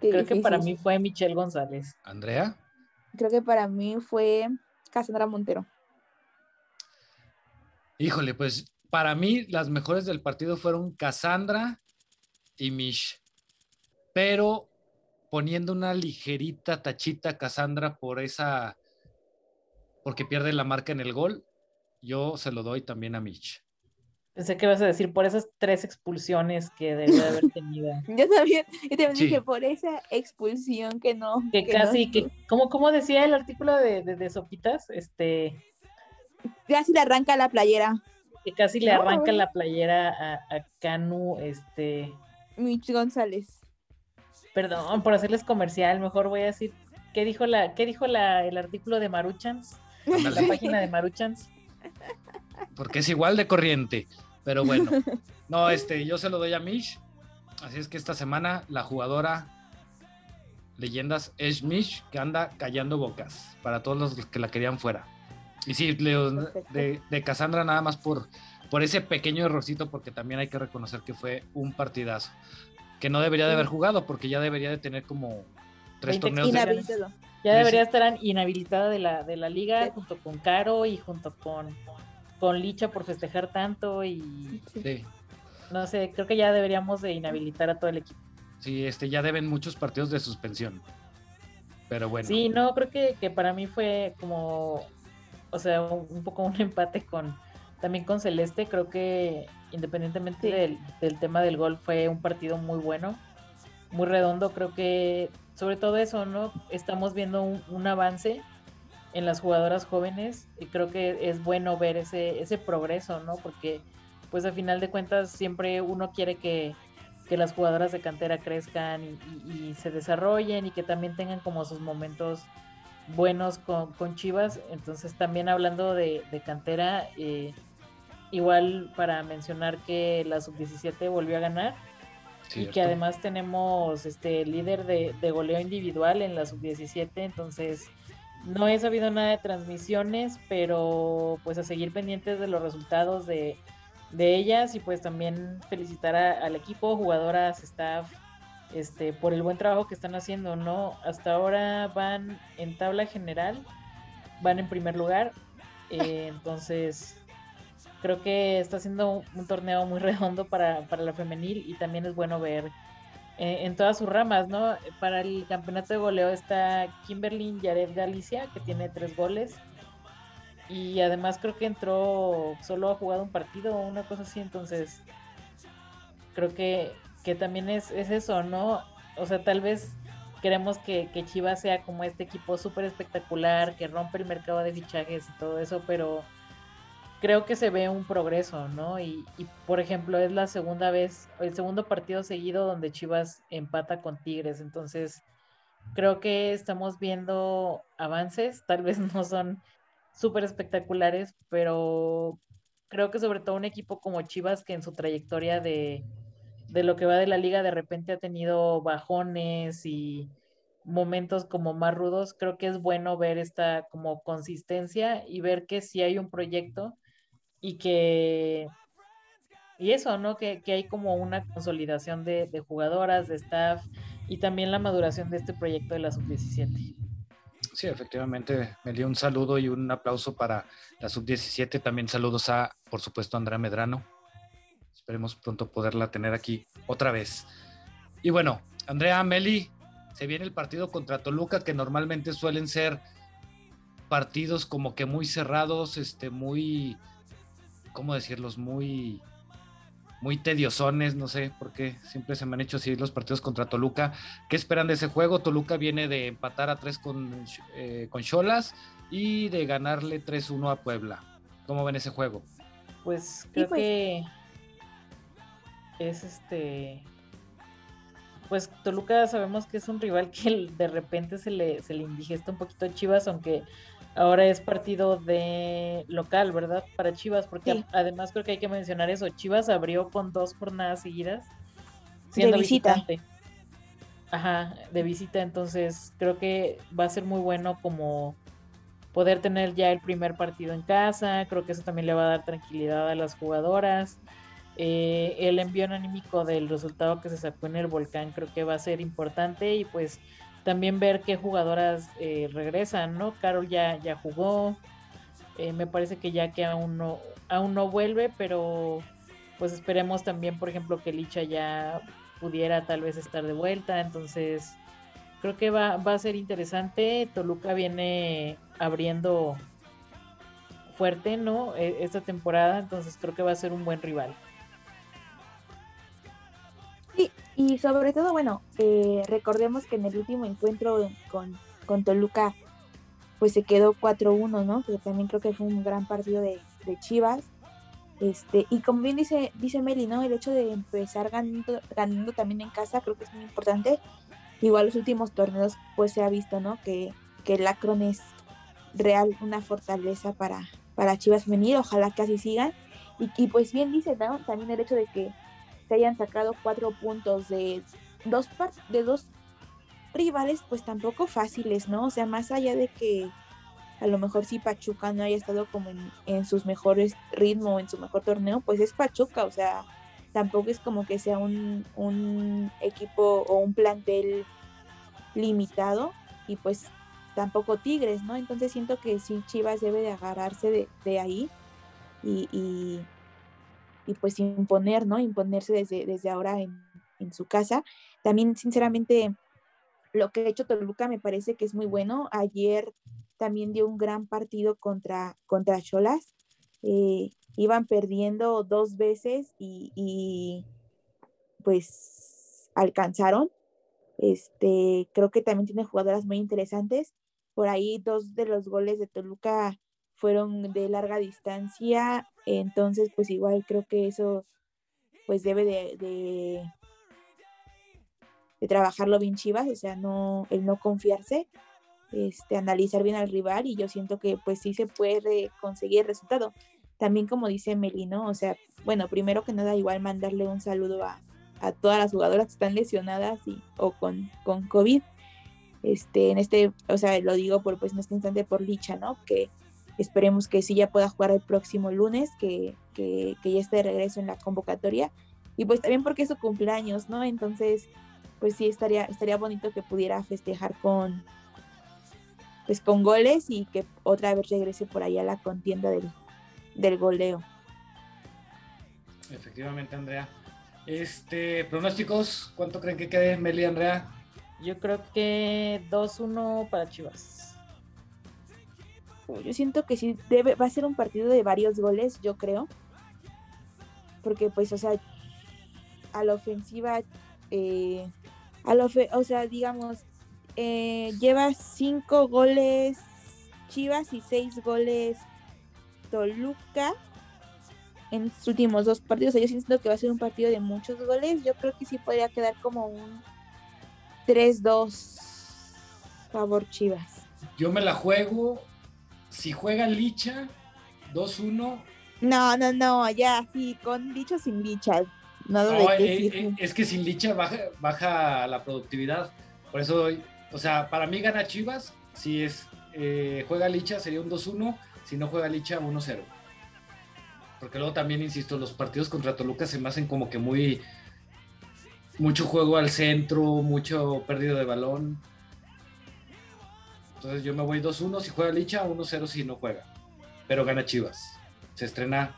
Creo que para mí fue Michelle González. Andrea, Creo que para mí fue Cassandra Montero. híjole, pues para mí las mejores del partido fueron Cassandra y Mish, pero poniendo una ligerita tachita a Cassandra por esa, porque pierde la marca en el gol, yo se lo doy también a Mish. Pensé que ibas a decir por esas tres expulsiones que debió de haber tenido. Yo también, yo también Sí. dije por esa expulsión que no. Que casi, que, ¿cómo, cómo decía el artículo de, de, de Sopitas? Este, casi le arranca la playera. que casi le No, arranca la playera a, a Canu, este, Mitch González. perdón por hacerles comercial, mejor voy a decir, ¿qué dijo la, qué dijo la, el artículo de Maruchans? La página de Maruchans. porque es igual de corriente, pero bueno, no, este, yo se lo doy a Mish, así es que esta semana la jugadora leyendas es Mish, que anda callando bocas para todos los que la querían fuera. Y sí, Leo, de, de Cassandra nada más por, por ese pequeño errorcito, porque también hay que reconocer que fue un partidazo, que no debería de haber jugado, porque ya debería de tener como tres 20 torneos de... Ya debería estar inhabilitada de la, de la liga Sí. junto con Caro y junto con, con Licha por festejar tanto y Sí. Sí, no sé, creo que ya deberíamos de inhabilitar a todo el equipo. sí, este, ya deben muchos partidos de suspensión. Pero bueno. Sí, no, creo que, que para mí fue como, o sea, un, un poco un empate con, también con Celeste, creo que independientemente Sí. del, del tema del gol fue un partido muy bueno, muy redondo, creo que sobre todo eso, ¿no? Estamos viendo un, un avance en las jugadoras jóvenes y creo que es bueno ver ese, ese progreso, ¿no? Porque pues a final de cuentas siempre uno quiere que, que las jugadoras de cantera crezcan y, se desarrollen y que también tengan como sus momentos buenos con, Chivas. Entonces también hablando de, cantera, eh, igual para mencionar que la sub-17 volvió a ganar y que además tenemos este líder de, de goleo individual en la sub-17, entonces no he sabido nada de transmisiones, pero pues a seguir pendientes de los resultados de, ellas y pues también felicitar al equipo, jugadoras, staff, este, por el buen trabajo que están haciendo, ¿no? Hasta ahora van en tabla general, van en primer lugar, eh, entonces creo que está siendo un torneo muy redondo para, para la femenil y también es bueno ver eh, en todas sus ramas, ¿no? Para el campeonato de goleo está Kimberly Yared Galicia, que tiene tres goles. Y además creo que entró, solo ha jugado un partido o una cosa así, entonces creo que, que también es, es, eso, ¿no? O sea, tal vez queremos que, que Chivas sea como este equipo súper espectacular, que rompe el mercado de fichajes y todo eso, pero creo que se ve un progreso, ¿no? Y, por ejemplo, es la segunda vez, el segundo partido seguido donde Chivas empata con Tigres, entonces creo que estamos viendo avances, tal vez no son súper espectaculares, pero creo que sobre todo un equipo como Chivas que en su trayectoria de, de lo que va de la liga de repente ha tenido bajones y momentos como más rudos, creo que es bueno ver esta como consistencia y ver que si hay un proyecto y que y eso, ¿no? Que, hay como una consolidación de, jugadoras, de staff y también la maduración de este proyecto de la sub-17. Sí, efectivamente, me dio un saludo y un aplauso para la sub-17. También saludos a, por supuesto, Andrea Medrano. Esperemos pronto poderla tener aquí otra vez. Y bueno, Andrea, Meli, se viene el partido contra Toluca, que normalmente suelen ser partidos como que muy cerrados, este, muy ¿cómo decirlos? Muy, muy tediosones, no sé por qué siempre se me han hecho así los partidos contra Toluca. ¿Qué esperan de ese juego? Toluca viene de empatar a tres con, eh, con Cholas y de ganarle 3-1 a Puebla. ¿Cómo ven ese juego? Pues creo pues. que es este. Pues Toluca sabemos que es un rival que de repente se le, se le indigesta un poquito a Chivas, aunque ahora es partido de local, ¿verdad? Para Chivas, porque además creo que hay que mencionar eso. Chivas abrió con dos jornadas seguidas. Siendo de visita. Visitante. Ajá, de visita. Entonces creo que va a ser muy bueno como poder tener ya el primer partido en casa. Creo que eso también le va a dar tranquilidad a las jugadoras. Eh, el envío anímico del resultado que se sacó en el volcán creo que va a ser importante y pues también ver qué jugadoras eh, regresan, ¿no? Carol ya, ya jugó, eh, me parece que ya que aún no, aún no vuelve, pero pues esperemos también, por ejemplo, que Licha ya pudiera tal vez estar de vuelta, entonces creo que va, va a ser interesante, Toluca viene abriendo fuerte, ¿no? E, esta temporada, entonces creo que va a ser un buen rival. Y sobre todo, bueno, eh, recordemos que en el último encuentro con, con Toluca, pues se quedó 4-1, ¿no? Que también creo que fue un gran partido de, Chivas. Este, y como bien dice, dice Meli, ¿no? El hecho de empezar ganando, ganando también en casa creo que es muy importante. Igual los últimos torneos, pues se ha visto, ¿no? Que, que el Acron es real una fortaleza para, para Chivas Femenil, ojalá que así sigan. Y, y pues bien dice, ¿no? También el hecho de que se hayan sacado cuatro puntos de dos, de dos rivales, pues tampoco fáciles, ¿no? O sea, más allá de que a lo mejor si Pachuca no haya estado como en, sus mejores ritmos, en su mejor torneo, pues es Pachuca, o sea, tampoco es como que sea un, un equipo o un plantel limitado y pues tampoco Tigres, ¿no? Entonces siento que sí Chivas debe de agarrarse de, de ahí y, y pues imponer, ¿no? Imponerse desde, desde ahora en, su casa. También, sinceramente, lo que ha hecho Toluca me parece que es muy bueno. Ayer también dio un gran partido contra, contra Cholas. Eh, iban perdiendo dos veces y, pues alcanzaron. Este, creo que también tiene jugadoras muy interesantes. Por ahí dos de los goles de Toluca fueron de larga distancia, entonces pues igual creo que eso pues debe de, trabajarlo bien Chivas, o sea, no, el no confiarse, este, analizar bien al rival y yo siento que pues sí se puede conseguir el resultado. También como dice Melino, o sea, bueno, primero que nada igual mandarle un saludo a, a todas las jugadoras que están lesionadas y, o con, con COVID. Este, en este, o sea, lo digo por pues en este instante por Licha, ¿no? Que esperemos que sí ya pueda jugar el próximo lunes, que, que, que ya esté de regreso en la convocatoria. Y pues también porque es su cumpleaños, ¿no? Entonces, pues sí estaría, estaría bonito que pudiera festejar con pues con goles y que otra vez regrese por ahí a la contienda del, del goleo. Efectivamente, Andrea. Este, pronósticos, ¿cuánto creen que quede Meli y Andrea? Yo creo que 2-1 para Chivas. Yo siento que sí debe, va a ser un partido de varios goles, yo creo. Porque pues, o sea, a la ofensiva, eh, a la o sea, digamos, eh, lleva cinco goles Chivas y seis goles Toluca en sus últimos dos partidos. yo siento que va a ser un partido de muchos goles. Yo creo que sí podría quedar como un 3-2 favor Chivas. Yo me la juego. Si juega Licha, 2-1. No, no, no, ya, sí, con Licha sin Licha. Nada de eh, eh, es que sin Licha baja, baja la productividad. Por eso, o sea, para mí gana Chivas. Si es eh, juega Licha sería un 2-1. Si no juega Licha, 1-0. Porque luego también, insisto, los partidos contra Toluca se me hacen como que muy. Mucho juego al centro, mucho perdido de balón. Entonces yo me voy 2-1 si juega Licha, 1-0 si no juega. Pero gana Chivas. Se estrena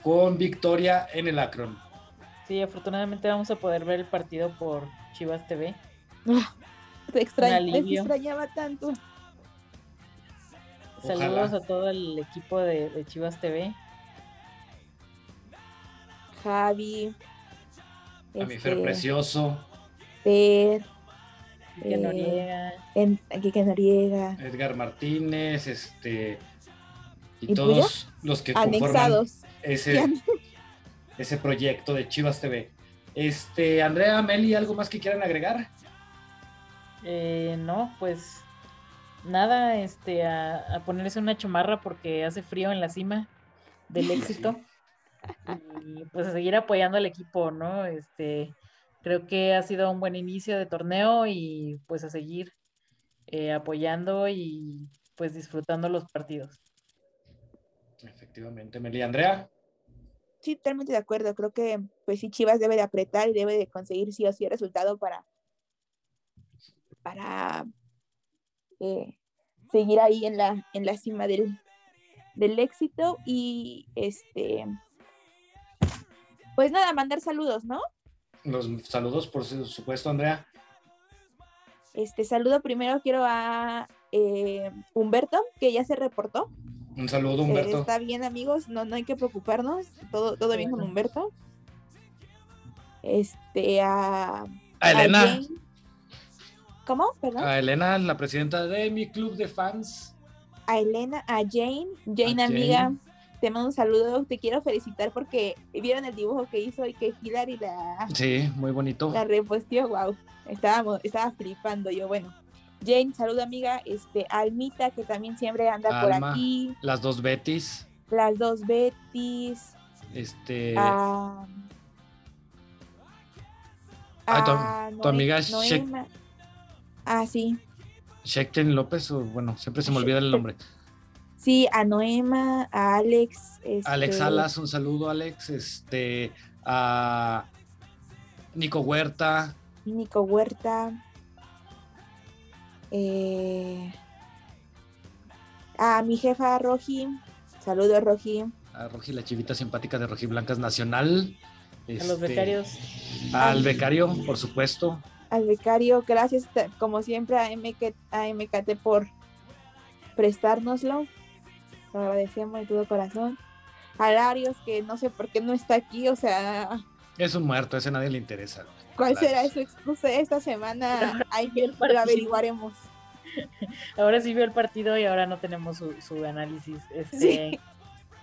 con victoria en el Akron. Sí, afortunadamente vamos a poder ver el partido por Chivas TV. te, extrañaba tanto. Saludos a todo el equipo de Chivas TV. Javi. A mi Fer este, Precioso. Fer. Quique Noriega. En, Noriega. Edgar Martínez, este. Y, todos los que Anexados. conforman ese, ese proyecto de Chivas TV. Este, Andrea, Meli, ¿algo más que quieran agregar? Eh, no, pues nada, este, a, a, ponerse una chamarra porque hace frío en la cima del éxito y pues a seguir apoyando al equipo, ¿no? Este, creo que ha sido un buen inicio de torneo y pues a seguir eh, apoyando y pues disfrutando los partidos. Efectivamente, Meli. Andrea. Sí, totalmente de acuerdo. Creo que pues sí, Chivas debe de apretar y debe de conseguir sí o sí el resultado para, para eh, seguir ahí en la, en la cima del, del éxito y este pues nada, mandar saludos, ¿no? Los saludos, por supuesto, Andrea. Este saludo primero quiero a eh, Humberto, que ya se reportó. Un saludo, Humberto. está bien, amigos, no, no hay que preocuparnos, todo, todo bien con Humberto. Este, a. A Elena. ¿Cómo? ¿Perdón? A Elena, la presidenta de mi club de fans. A Elena, a Jane, Jane, amiga te mando un saludo, te quiero felicitar porque vieron el dibujo que hizo y que Hilary la... Sí, muy bonito. La reposteó, wow, estábamos, estaba flipando yo, bueno. Jane, saludo amiga, este, Almita, que también siempre anda por aquí. Las dos Betis. Las dos Betis. Este... Ah, tu, amiga Ah, sí. Shekten López, o bueno, siempre se me olvida el nombre. Sí, a Noema, a Alex. Alex este, Alas, un saludo, Alex. Este, a Nico Huerta. Nico Huerta. Eh, a mi jefa Roji. Saludo, Roji. A Roji, la chivita simpática de Roji Blancas Nacional. a los este, becarios. Al becario, por supuesto. Al becario, gracias como siempre a, MK, a MKT por prestárnoslo lo agradecemos de todo corazón. A Larios, que no sé por qué no está aquí, o sea... Es un muerto, ese a nadie le interesa. ¿Cuál será su excusa esta semana? Ahí lo averiguaremos. Ahora sí vio el partido y ahora no tenemos su, análisis. Este...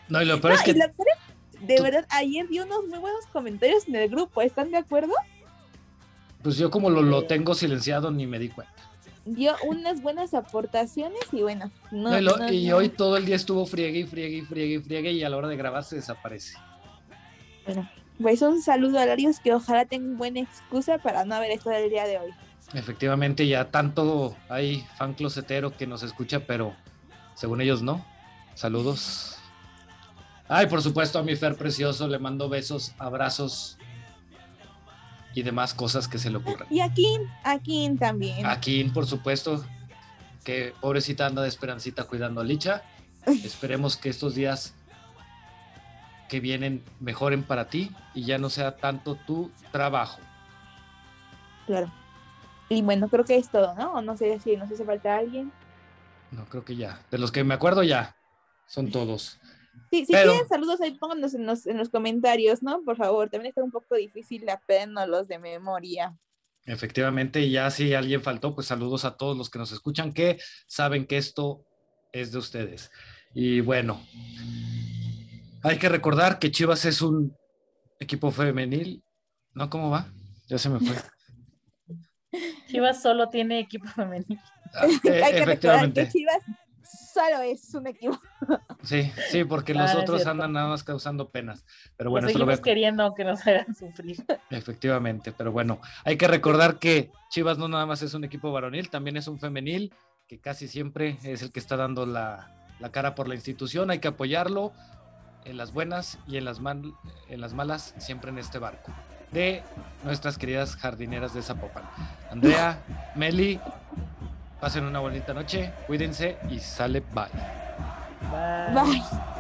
No, y lo peor es que... de verdad, ayer vi unos muy buenos comentarios en el grupo, ¿están de acuerdo? Pues yo como lo, lo tengo silenciado ni me di cuenta. Dio unas buenas aportaciones y bueno, no, No, y lo- no- y hoy todo el día estuvo friegue y friegue y friegue y friegue y a la hora de grabar se desaparece. bueno, pues un saludo a Larios que ojalá tengan buena excusa para no haber estado el día de hoy. Efectivamente, ya tanto hay fan closetero que nos escucha, pero según ellos no. Saludos. Ay, por supuesto, a mi Fer precioso le mando besos, abrazos y demás cosas que se le ocurran. Y aquí, aquí también. A Kim, por supuesto, que pobrecita anda de esperancita cuidando a Licha. Esperemos que estos días que vienen mejoren para ti y ya no sea tanto tu trabajo. Claro. Y bueno, creo que es todo, ¿no? No sé si nos hace falta alguien. No, creo que ya. De los que me acuerdo ya. Son todos. Sí, si Pero- tienen saludos ahí, pónganos en los, en los comentarios, ¿no? Por favor, también está un poco difícil los de memoria. Efectivamente, y ya si alguien faltó, pues saludos a todos los que nos escuchan que saben que esto es de ustedes. Y bueno, hay que recordar que Chivas es un equipo femenil. ¿No? ¿Cómo va? Ya se me fue. Chivas solo tiene equipo femenino. Ah, eh, hay que recordar que Chivas solo es un equipo. Sí, sí, porque Ah, los es otros andan nada más causando penas. Pero Bueno, esto lo a- queriendo que nos hagan sufrir. Efectivamente, pero bueno, hay que recordar que Chivas no nada más es un equipo varonil, también es un femenil, que casi siempre es el que está dando la, la cara por la institución. Hay que apoyarlo en las buenas y en las, mal- en las malas, siempre en este barco. De nuestras queridas jardineras de Zapopan. Andrea, Meli, pasen una bonita noche, cuídense y sale bye. Bye. Bye.